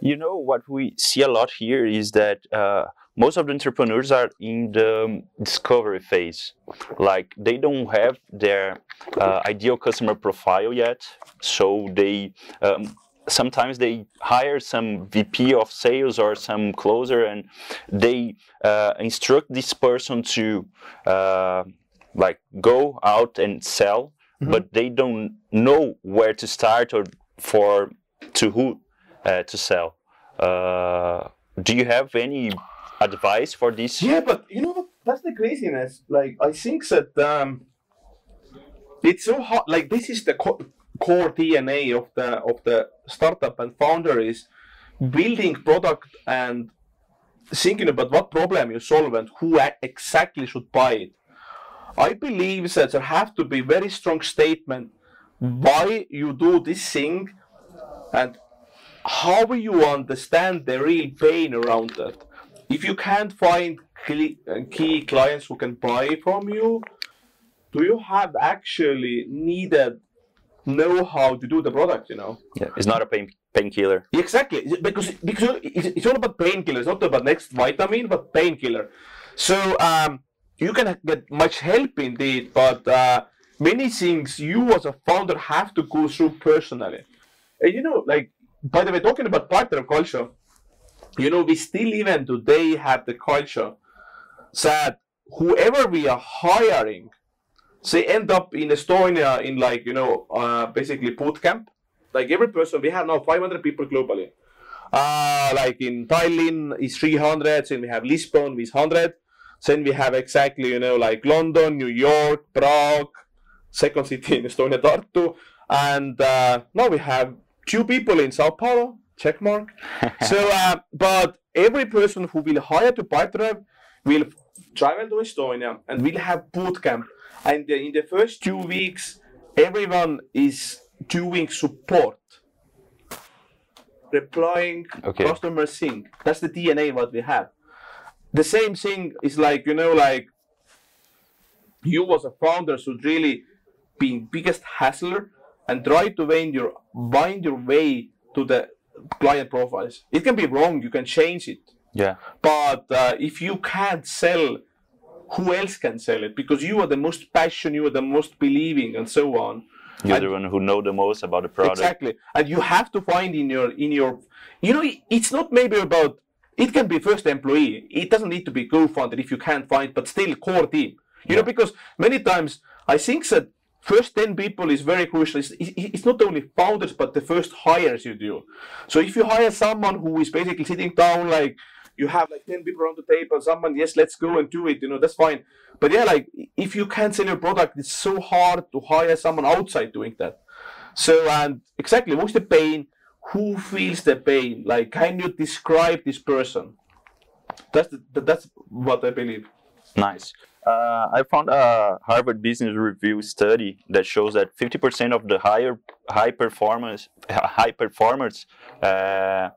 You know what we see a lot here is that uh, most of the entrepreneurs are in the discovery phase. Like they don't have their uh, ideal customer profile yet, so they um, sometimes they hire some VP of sales or some closer, and they uh, instruct this person to uh, like go out and sell, mm-hmm. but they don't know where to start or for to who uh, to sell. Uh, do you have any advice for this? Yeah, but you know? That's the craziness. Like I think that um, it's so hard. Like this is the core DNA of the of the startup and founder is building product and thinking about what problem you solve and who exactly should buy it. I believe that there have to be very strong statement why you do this thing and how you understand the real pain around that. If you can't find uh, key clients who can buy from you, do you have actually needed know how to do the product? You know. Yeah, it's not a pain painkiller. Exactly, because because it's all about painkiller. It's not about next vitamin, but painkiller. So um, you can get much help indeed, but uh, many things you as a founder have to go through personally. And you know, like by the way, talking about partner culture, you know, we still even today have the culture that whoever we are hiring, they end up in Estonia in like you know uh, basically boot camp. Like every person, we have now 500 people globally. Uh, like in Tallinn is 300, then we have Lisbon with 100, then we have exactly you know like London, New York, Prague, second city in Estonia, Tartu, and uh, now we have two people in Sao Paulo. Check mark. (laughs) so, uh, but every person who will hire to Pipedrive will travel to Estonia and will have boot camp. And in the first two weeks, everyone is doing support, replying okay. customer thing. That's the DNA what we have. The same thing is like you know like you as a founder should really be biggest hassler and try to find your find your way to the client profiles. It can be wrong. You can change it. Yeah. But uh, if you can't sell, who else can sell it? Because you are the most passionate, you are the most believing, and so on. You're and the one who know the most about the product. Exactly, and you have to find in your in your, you know, it's not maybe about. It can be first employee. It doesn't need to be co-founder if you can't find, but still core team. You yeah. know, because many times I think that first 10 people is very crucial. It's, it's, not only founders, but the first hires you do. So if you hire someone who is basically sitting down, like you have like 10 people around the table, someone, yes, let's go and do it, you know, that's fine. But yeah, like if you can't sell your product, it's so hard to hire someone outside doing that. So, and exactly, what's the pain? Who feels the pain? Like, can you describe this person? That's, the, that's what I believe. Nice. Uh, I found a Harvard Business Review study that shows that 50% of the higher high performance high performers uh,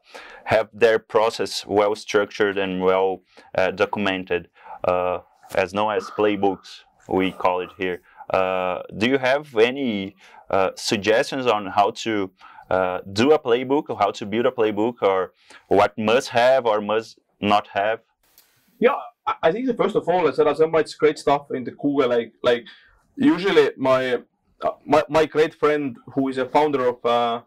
have their process well structured and well uh, documented, uh, as known as playbooks. We call it here. Uh, do you have any uh, suggestions on how to do a playbook, or how to build a playbook, or what must have or must not have? Yeah, I think that first of all, there are so much great stuff in the Google. Like like usually my uh, my, my great friend who is a founder of uh,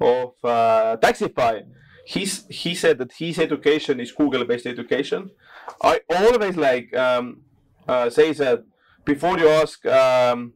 of uh, Taxify, he's he said that his education is Google based education. I always like um, uh, say that before you ask, um,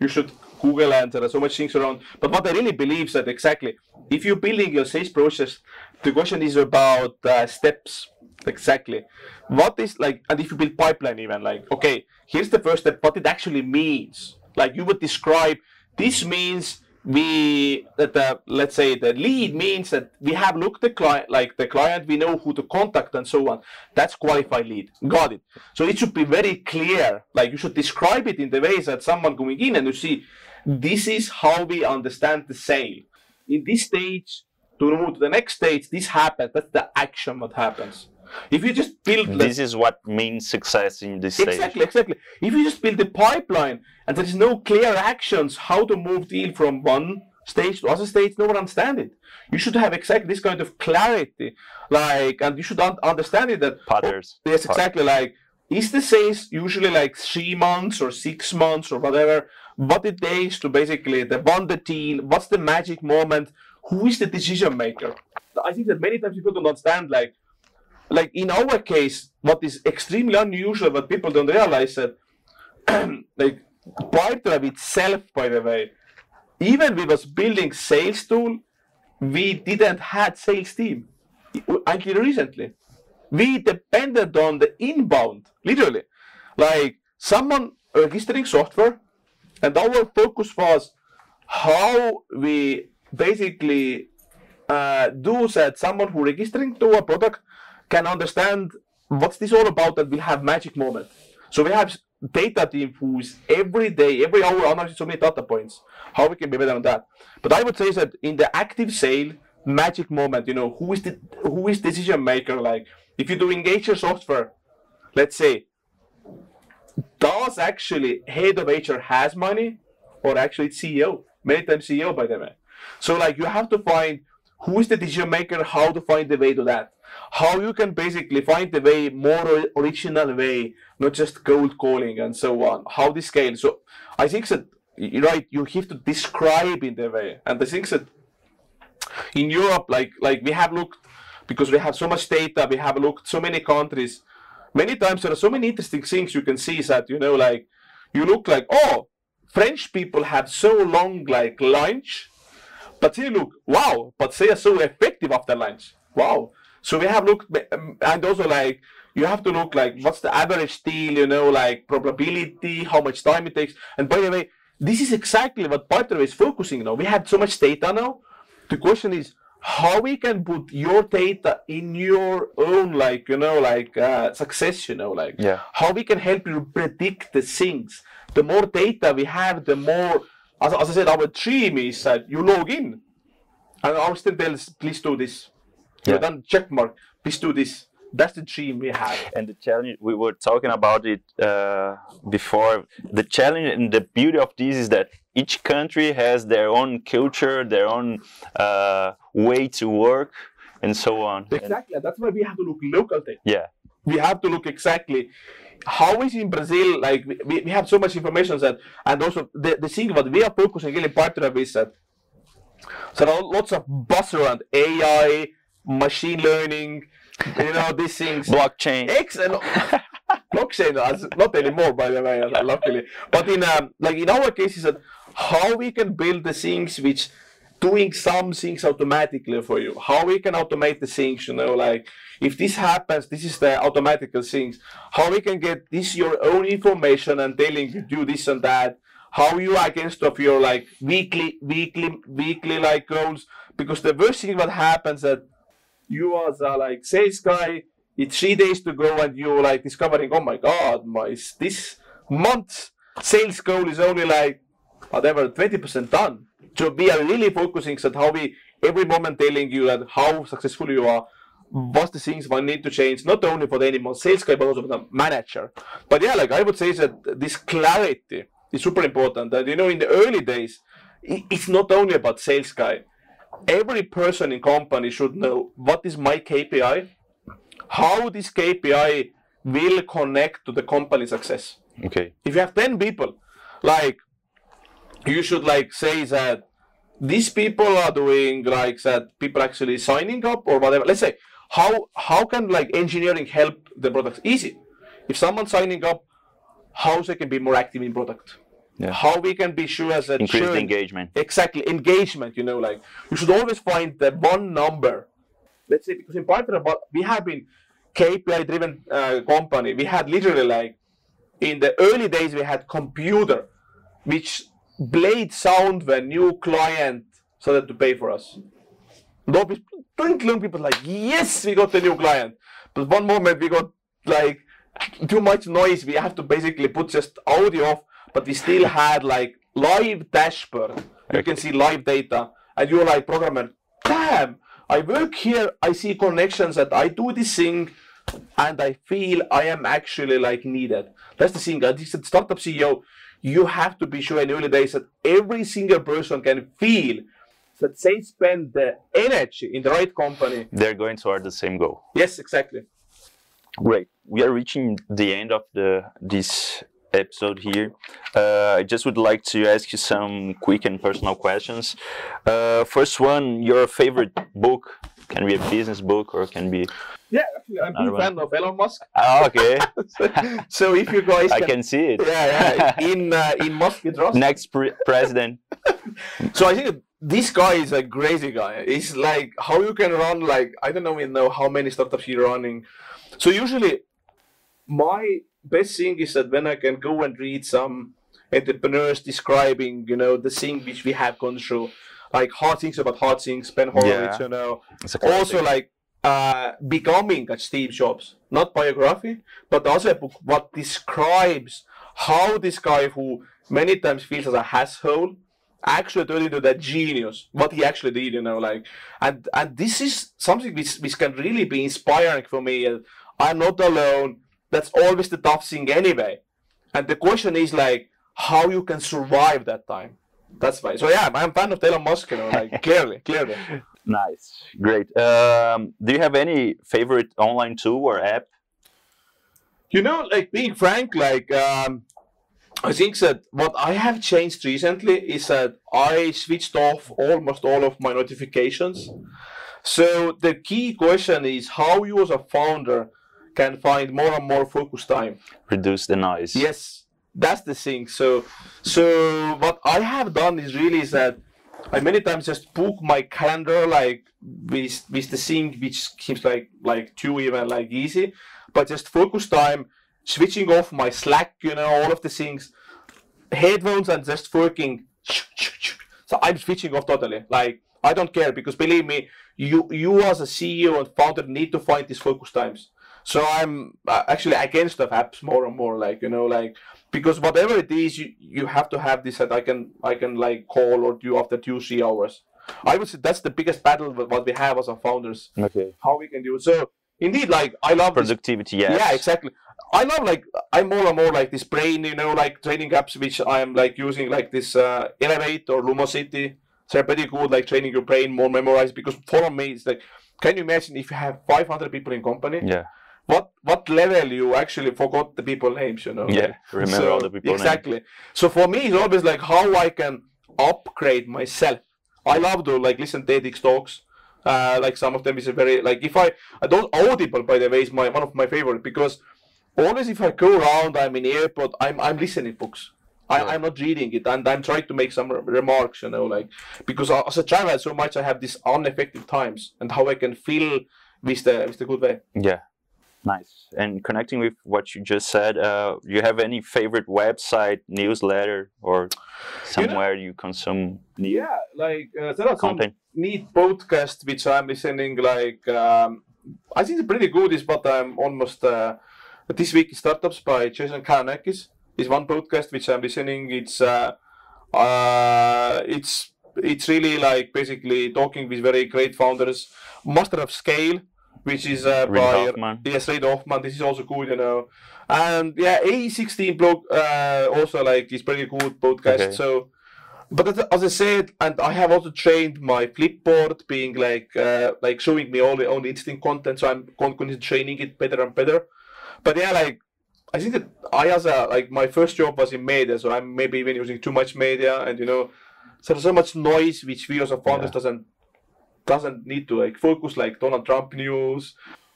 you should Google and there are so much things around. But what I really believe is that exactly if you're building your sales process, the question is about uh, steps Exactly. What is like, and if you build pipeline even like, okay, here's the first step, what it actually means. Like you would describe, this means we that the let's say the lead means that we have looked the client like the client we know who to contact and so on that's qualified lead got it so it should be very clear like you should describe it in the ways that someone going in and you see this is how we understand the sale in this stage to move to the next stage this happens that's the action what happens if you just build this is what means success in this exactly, stage. Exactly, exactly. If you just build the pipeline and there is no clear actions how to move deal from one stage to other stage, no one understand it. You should have exactly this kind of clarity, like, and you should un- understand it that patterns. Oh, yes, exactly. Like, is the sales usually like three months or six months or whatever? What it takes to basically the one the deal? What's the magic moment? Who is the decision maker? I think that many times people don't understand like like in our case, what is extremely unusual, what people don't realize uh, that, (clears throat) like Pipedrive itself, by the way, even we was building sales tool, we didn't had sales team until recently. We depended on the inbound, literally, like someone registering software, and our focus was how we basically uh, do that someone who registering to a product can understand what's this all about that will have magic moment. So we have data team who's every day, every hour analyzing so many data points. How we can be better on that. But I would say that in the active sale, magic moment, you know, who is the who is decision maker like if you do engage your software, let's say, does actually head of HR has money or actually CEO? Many times CEO by the way. So like you have to find who is the decision maker, how to find the way to that. How you can basically find the way, more original way, not just cold calling and so on. How this scale. So I think that right, you have to describe in the way. And I think that in Europe, like like we have looked because we have so much data, we have looked so many countries. Many times there are so many interesting things you can see that you know, like you look like oh, French people have so long like lunch, but you look wow, but they are so effective after lunch. Wow. So we have looked and also like you have to look like what's the average deal, you know, like probability, how much time it takes. And by the way, this is exactly what Pipedrive is focusing now. We have so much data now. The question is how we can put your data in your own like you know like uh, success you know like yeah. how we can help you predict the things the more data we have the more as, as i said our dream is that you log in and our austin tells please do this yeah. you done check mark please do this that's the dream we have. And the challenge we were talking about it uh, before. The challenge and the beauty of this is that each country has their own culture, their own uh, way to work, and so on. Exactly. And that's why we have to look local thing. Yeah. We have to look exactly how is in Brazil. Like we, we have so much information that, and also the, the thing what we are focusing really part of is that there are lots of buzz around AI, machine learning, you know these things. Blockchain. Excellent. blockchain, not anymore, by the way, luckily. But in um, like in our case, is that how we can build the things which doing some things automatically for you. How we can automate the things, you know, like if this happens, this is the automatical things. How we can get this your own information and telling you do this and that. How you are against of your like weekly, weekly, weekly like goals. Because the worst thing what happens that you as a like sales guy, it's three days to go and you like discovering, oh my god, my this month's sales goal is only like whatever 20% done. So we are really focusing on how we every moment telling you that how successful you are, what's the things one need to change, not only for the animal sales guy, but also for the manager. But yeah, like I would say that this clarity is super important. That you know, in the early days, it's not only about sales guy every person in company should know what is my KPI, how this KPI will connect to the company success. Okay. If you have 10 people, like you should like say that these people are doing like that people actually signing up or whatever. Let's say how how can like engineering help the product? Easy. If someone's signing up, how they can be more active in product? Yeah. How we can be sure as a increased engagement. Exactly, engagement. You know, like you should always find that one number. Let's say because in Pipedrive, we have been KPI-driven uh, company. We had literally like in the early days we had computer, which played sound when new client started to pay for us. Don't twinkling people like yes, we got a new client. But one moment we got like too much noise. We have to basically put just audio off but we still had like live dashboard. You can see live data, and you're like programmer. Damn, I work here. I see connections that I do this thing, and I feel I am actually like needed. That's the thing. As a startup CEO, you have to be sure in early days that every single person can feel that they spend the energy in the right company. They're going toward the same goal. Yes, exactly. Great. We are reaching the end of the this episode here. Uh, I just would like to ask you some quick and personal questions. Uh, first one, your favorite book can be a business book or can be. Yeah, I'm a big fan of Elon Musk. Oh, (laughs) okay. (laughs) so, if you guys, can, I can see it. Yeah, yeah. (laughs) In uh, in Musk, Next pre president. so I think this guy is a crazy guy. It's like how you can run like I don't know even know how many startups you're running. So usually, my best thing is that when I can go and read some entrepreneurs describing, you know, the thing which we have gone through, like hard things about hard things, Ben Horowitz, yeah. you know. Also like uh, becoming a Steve Jobs, not biography, but also a book what describes how this guy who many times feels as a asshole actually turned into that genius, what he actually did, you know, like, and and this is something which, which can really be inspiring for me. I'm not alone. That's always the tough thing anyway. And the question is like how you can survive that time. That's why. So yeah, I'm a fan of Elon Musk, you know, like (laughs) clearly, clearly. Nice, great. Um, do you have any favorite online tool or app? You know, like being frank, like um, I think that what I have changed recently is that I switched off almost all of my notifications. So the key question is how you as a founder can find more and more focus time. Reduce the noise. Yes, that's the thing. So, so what I have done is really is that I many times just book my calendar like with with the thing which seems like like too even like easy, but just focus time, switching off my Slack, you know, all of the things, headphones and just working. So I'm switching off totally. Like I don't care because believe me, you you as a CEO and founder need to find these focus times. So I'm uh, actually against the apps more and more. Like you know, like because whatever it is, you, you have to have this that I can I can like call or do after two three hours. I would say that's the biggest battle what we have as our founders. Okay. How we can do it. So indeed, like I love Productivity, Yeah. yeah, exactly. I love like I'm more and more like this brain, you know, like training apps which I'm like using like this uh, Elevate or Lumosity. They're pretty good, like training your brain more memorized. Because for me, it's like, can you imagine if you have 500 people in company? Yeah. What what level you actually forgot the people names, you know? Yeah. Like, Remember so- all the people. names. Exactly. So for me, it's always like how I can upgrade myself. I love to like listen to TEDx talks. Uh, like some of them is a very like if I I don't Audible by the way is my one of my favorite because always if I go around I'm in airport I'm I'm listening books. I, Yeah. I'm not reading it and I'm trying to make some remarks, you know, like because as a traveler so much I have these ineffective times and how I can feel with the with the good way. Yeah. Nice. And connecting with what you just said, uh, you have any favorite website, newsletter, or somewhere you, consume news Yeah, like uh, there are some content? neat podcast which I'm listening like um, I think it's pretty good is but I'm almost uh, this week startups by Jason Calacanis is one podcast which I'm listening it's uh, uh, it's it's really like basically talking with very great founders Master of Scale which is uh, Reid by Hoffman. Yes, Reid Hoffman. This is also good, you know. And yeah, A16 blog uh, also like is pretty good podcast. Okay. So, but as, I said, and I have also trained my Flipboard being like uh, like showing me all the only interesting content. So I'm continuously training it better and better. But yeah, like I think that I as a like my first job was in media, so I'm maybe even using too much media, and you know, so there's so much noise which we as a founders Yeah. doesn't doesn't need to like focus like Donald Trump news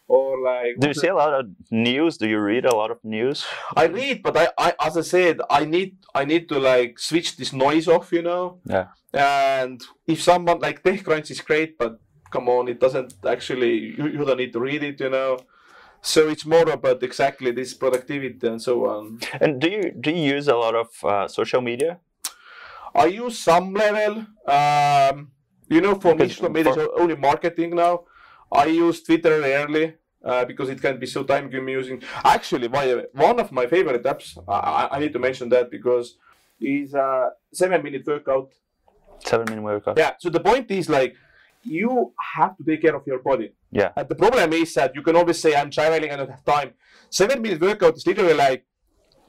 or like Do you see a lot of news? Do you read a lot of news? I read, but I, I as I said, I need I need to like switch this noise off, you know. Yeah. And if someone like TechCrunch is great, but come on, it doesn't actually you, you don't need to read it, you know. So it's more about exactly this productivity and so on. And do you do you use a lot of uh, social media? I use some level. Um, you know, for me, Because media is only marketing now. I use Twitter rarely uh, because it can be so time consuming. Actually, way, one of my favorite apps, I, I- need to mention that because is a seven minute workout. Seven minute workout. Yeah. So the point is like you have to take care of your body. Yeah. And the problem is that you can always say I'm traveling, and I don't have time. Seven minute workout is literally like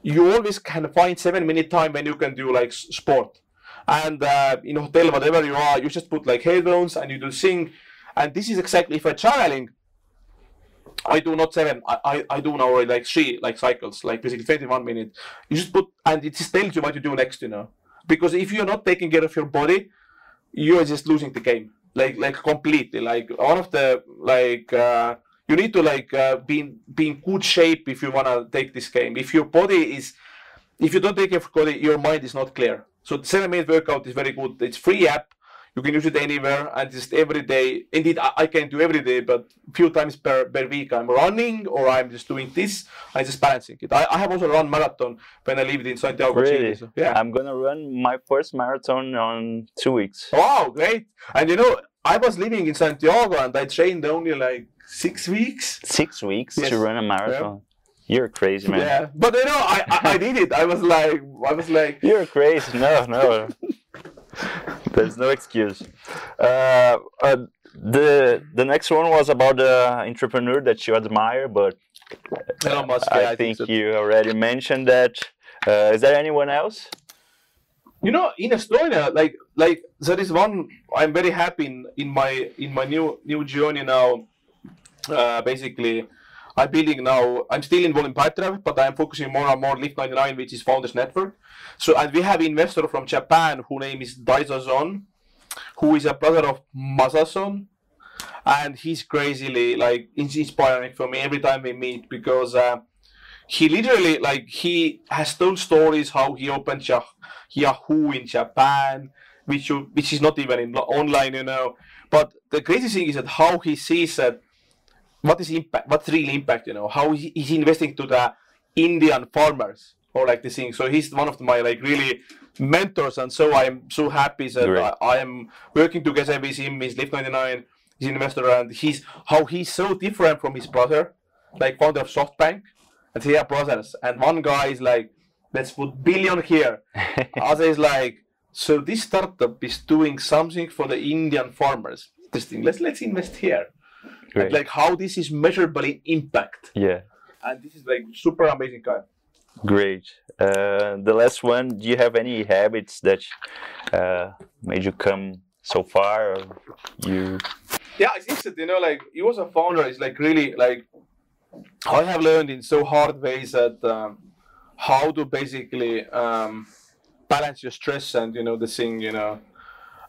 you always can find seven minute time when you can do like sport. And uh, in a hotel, whatever you are, you just put like headphones and you do sing. And this is exactly if I'm traveling, I do not seven. I, I, I do now like three like cycles, like basically 21 minutes. You just put and it just tells you what you do next, you know. Because if you're not taking care of your body, you're just losing the game. Like like completely. Like one of the like uh, you need to like uh, be in, be in good shape if you wanna take this game. If your body is if you don't take care of your body, your mind is not clear. So the seven minute workout is very good. It's free app. You can use it anywhere and just every day. Indeed, I, I can do every day, but few times per, per week I'm running or I'm just doing this. I'm just balancing it. I, I have also run marathon when I lived in Santiago, Chile. Really? So, yeah. I'm gonna run my first marathon on two weeks. Wow, great! And you know, I was living in Santiago and I trained only like six weeks. Six weeks Yes. to run a marathon. You're crazy, man. Yeah, but you know, I, I I did it. I was like, I was like, You're crazy. No, no. (laughs) There's no excuse. Uh, uh, the the next one was about the entrepreneur that you admire, but Elon Musk. I, yeah, think so. you already mentioned that. Uh, is there anyone else? You know, in Estonia, like like there is one. I'm very happy in, in my in my new new journey now. Uh, basically, I'm building now. I'm still involved in Pipedrive, but I'm focusing more and more on Lift 99, which is Founders Network. So, and we have investor from Japan who name is Taizo Son, who is a brother of Masason, and he's crazily like inspiring for me every time we meet because. Uh, he literally like he has told stories how he opened Yahoo in Japan, which you, which is not even in online, you know. But the crazy thing is that how he sees that what is impact, what's real impact, you know, how he, he's investing to the Indian farmers or like this thing. So he's one of my like really mentors, and so I'm so happy that. I, I am working together with him. He's Lift 99, he's an investor, and he's how he's so different from his brother, like founder of SoftBank, and they are brothers. And one guy is like, let's put billion here. (laughs) Other is like, so this startup is doing something for the Indian farmers. Interesting. Let's let's invest here. Great. like how this is measurable in impact. yeah, And this is like super amazing guy. great. Uh, the last one. Do you have any habits that uh, made you come so far? Or you Yeah, it's interesting, you know, like you as a founder is like really like I have learned in so hard ways that um, how to basically um, balance your stress and you know the thing, you know,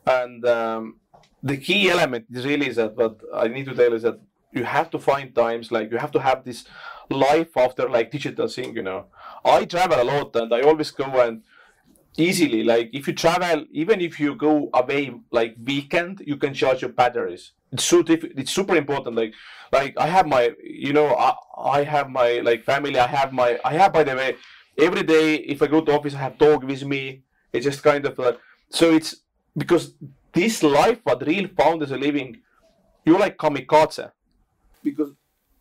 and um, the key element is really is that what I need to tell is that you have to find times like you have to have this life after like digital thing, you know. I travel a lot and I always go and easily like if you travel even if you go away like weekend you can charge your batteries it's so diff- it's super important like like i have my you know I, I have my like family i have my i have by the way every day if i go to office i have dog with me it's just kind of like so it's because this life what real founders are living you're like kamikaze because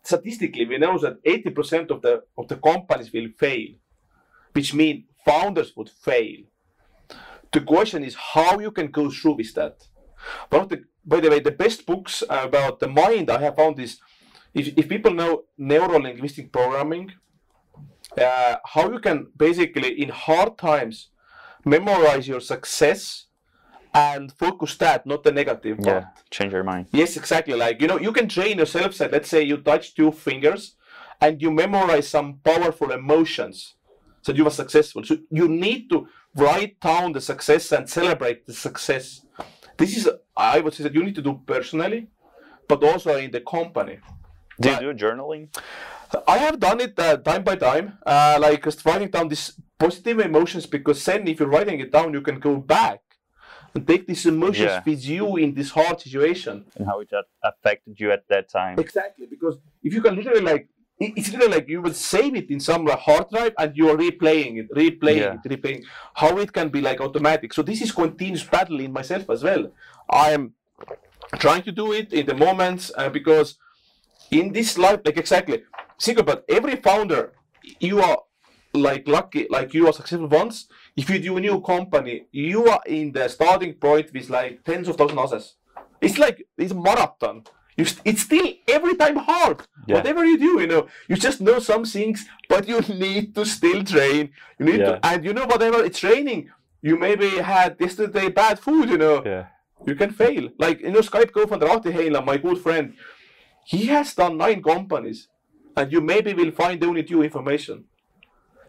statistically we know that 80% of the of the companies will fail which means founders would fail. The question is how you can go through with that. One of the, by the way, the best books about the mind I have found is if, if people know neuro linguistic programming, uh, how you can basically in hard times memorize your success and focus that, not the negative yeah part. change your mind. Yes, exactly. Like you know, you can train yourself. So let's say you touch two fingers, and you memorize some powerful emotions, so you were successful. So you need to write down the success and celebrate the success. This is, I would say, that you need to do personally, but also in the company. Do you do journaling? I have done it uh, time by time, uh, like just writing down these positive emotions because then if you're writing it down, you can go back and take these emotions Yeah. with you in this hard situation. and how it affected you at that time. Exactly, because if you can literally like, it's literally like you will save it in some like, hard drive and you are replaying it, replaying Yeah. it, replaying. How it can be like automatic. So this is continuous battle in myself as well. I am trying to do it in the moments uh, because in this life, like exactly, think about every founder. You are like lucky, like you are successful once. If you do a new company, you are in the starting point with like tens of thousands others. It's like it's a marathon. You st- it's still every time hard. Yeah. Whatever you do, you know, you just know some things, but you need to still train. You need Yeah. to, and you know, whatever it's raining, you maybe had yesterday bad food, you know, Yeah. you can fail. Like, you know, Skype co-founder Ahti Heinla, my good friend, he has done nine companies, and you maybe will find the only two information.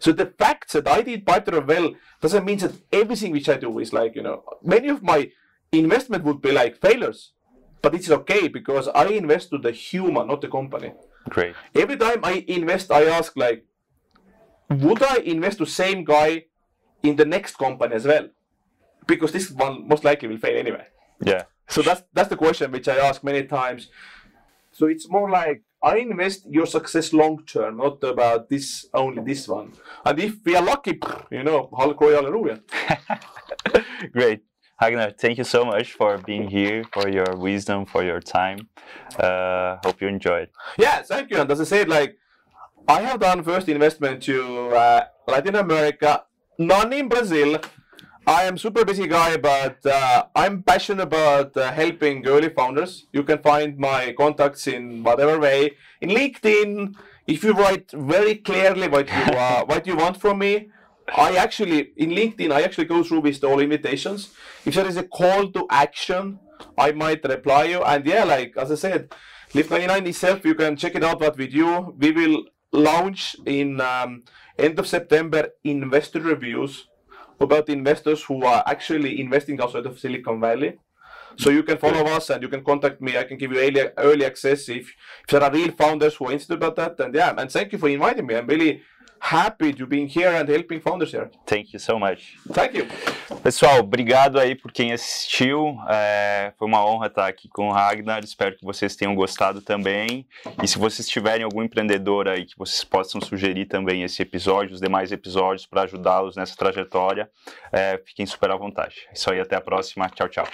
So the fact that I did Pipedrive well doesn't mean that everything which I do is like, you know, many of my investment would be like failures. But it's okay because I invest to the human, not the company. Great. Every time I invest, I ask like, would I invest to the same guy in the next company as well? Because this one most likely will fail anyway. Yeah. So that's that's the question which I ask many times. So it's more like I invest your success long term, not about this only this one. And if we are lucky, you know, hallelujah. (laughs) Great. Ragnar, thank you so much for being here, for your wisdom, for your time. Uh, hope you enjoyed. Yeah, thank you. And as I said, like I have done first investment to uh, Latin America, none in Brazil. I am super busy guy, but uh, I'm passionate about uh, helping early founders. You can find my contacts in whatever way in LinkedIn. If you write very clearly what you uh, (laughs) what you want from me, I actually in LinkedIn I actually go through with all invitations. If there is a call to action, I might reply you. And yeah, like as I said, Lift 99 itself, you can check it out what we do. We will launch in um, end of September investor reviews about investors who are actually investing outside of Silicon Valley. So you can follow us and you can contact me. I can give you early, early access if, if there are real founders who are interested about that. And yeah, and thank you for inviting me. I'm really happy to be here and helping founders here. Thank you so much. Thank you. Pessoal, obrigado aí por quem assistiu. É, foi uma honra estar aqui com o Ragnar. Espero que vocês tenham gostado também. E se vocês tiverem algum empreendedor aí que vocês possam sugerir também esse episódio, os demais episódios para ajudá-los nessa trajetória, é, fiquem super à vontade. É isso aí, até a próxima. Tchau, tchau.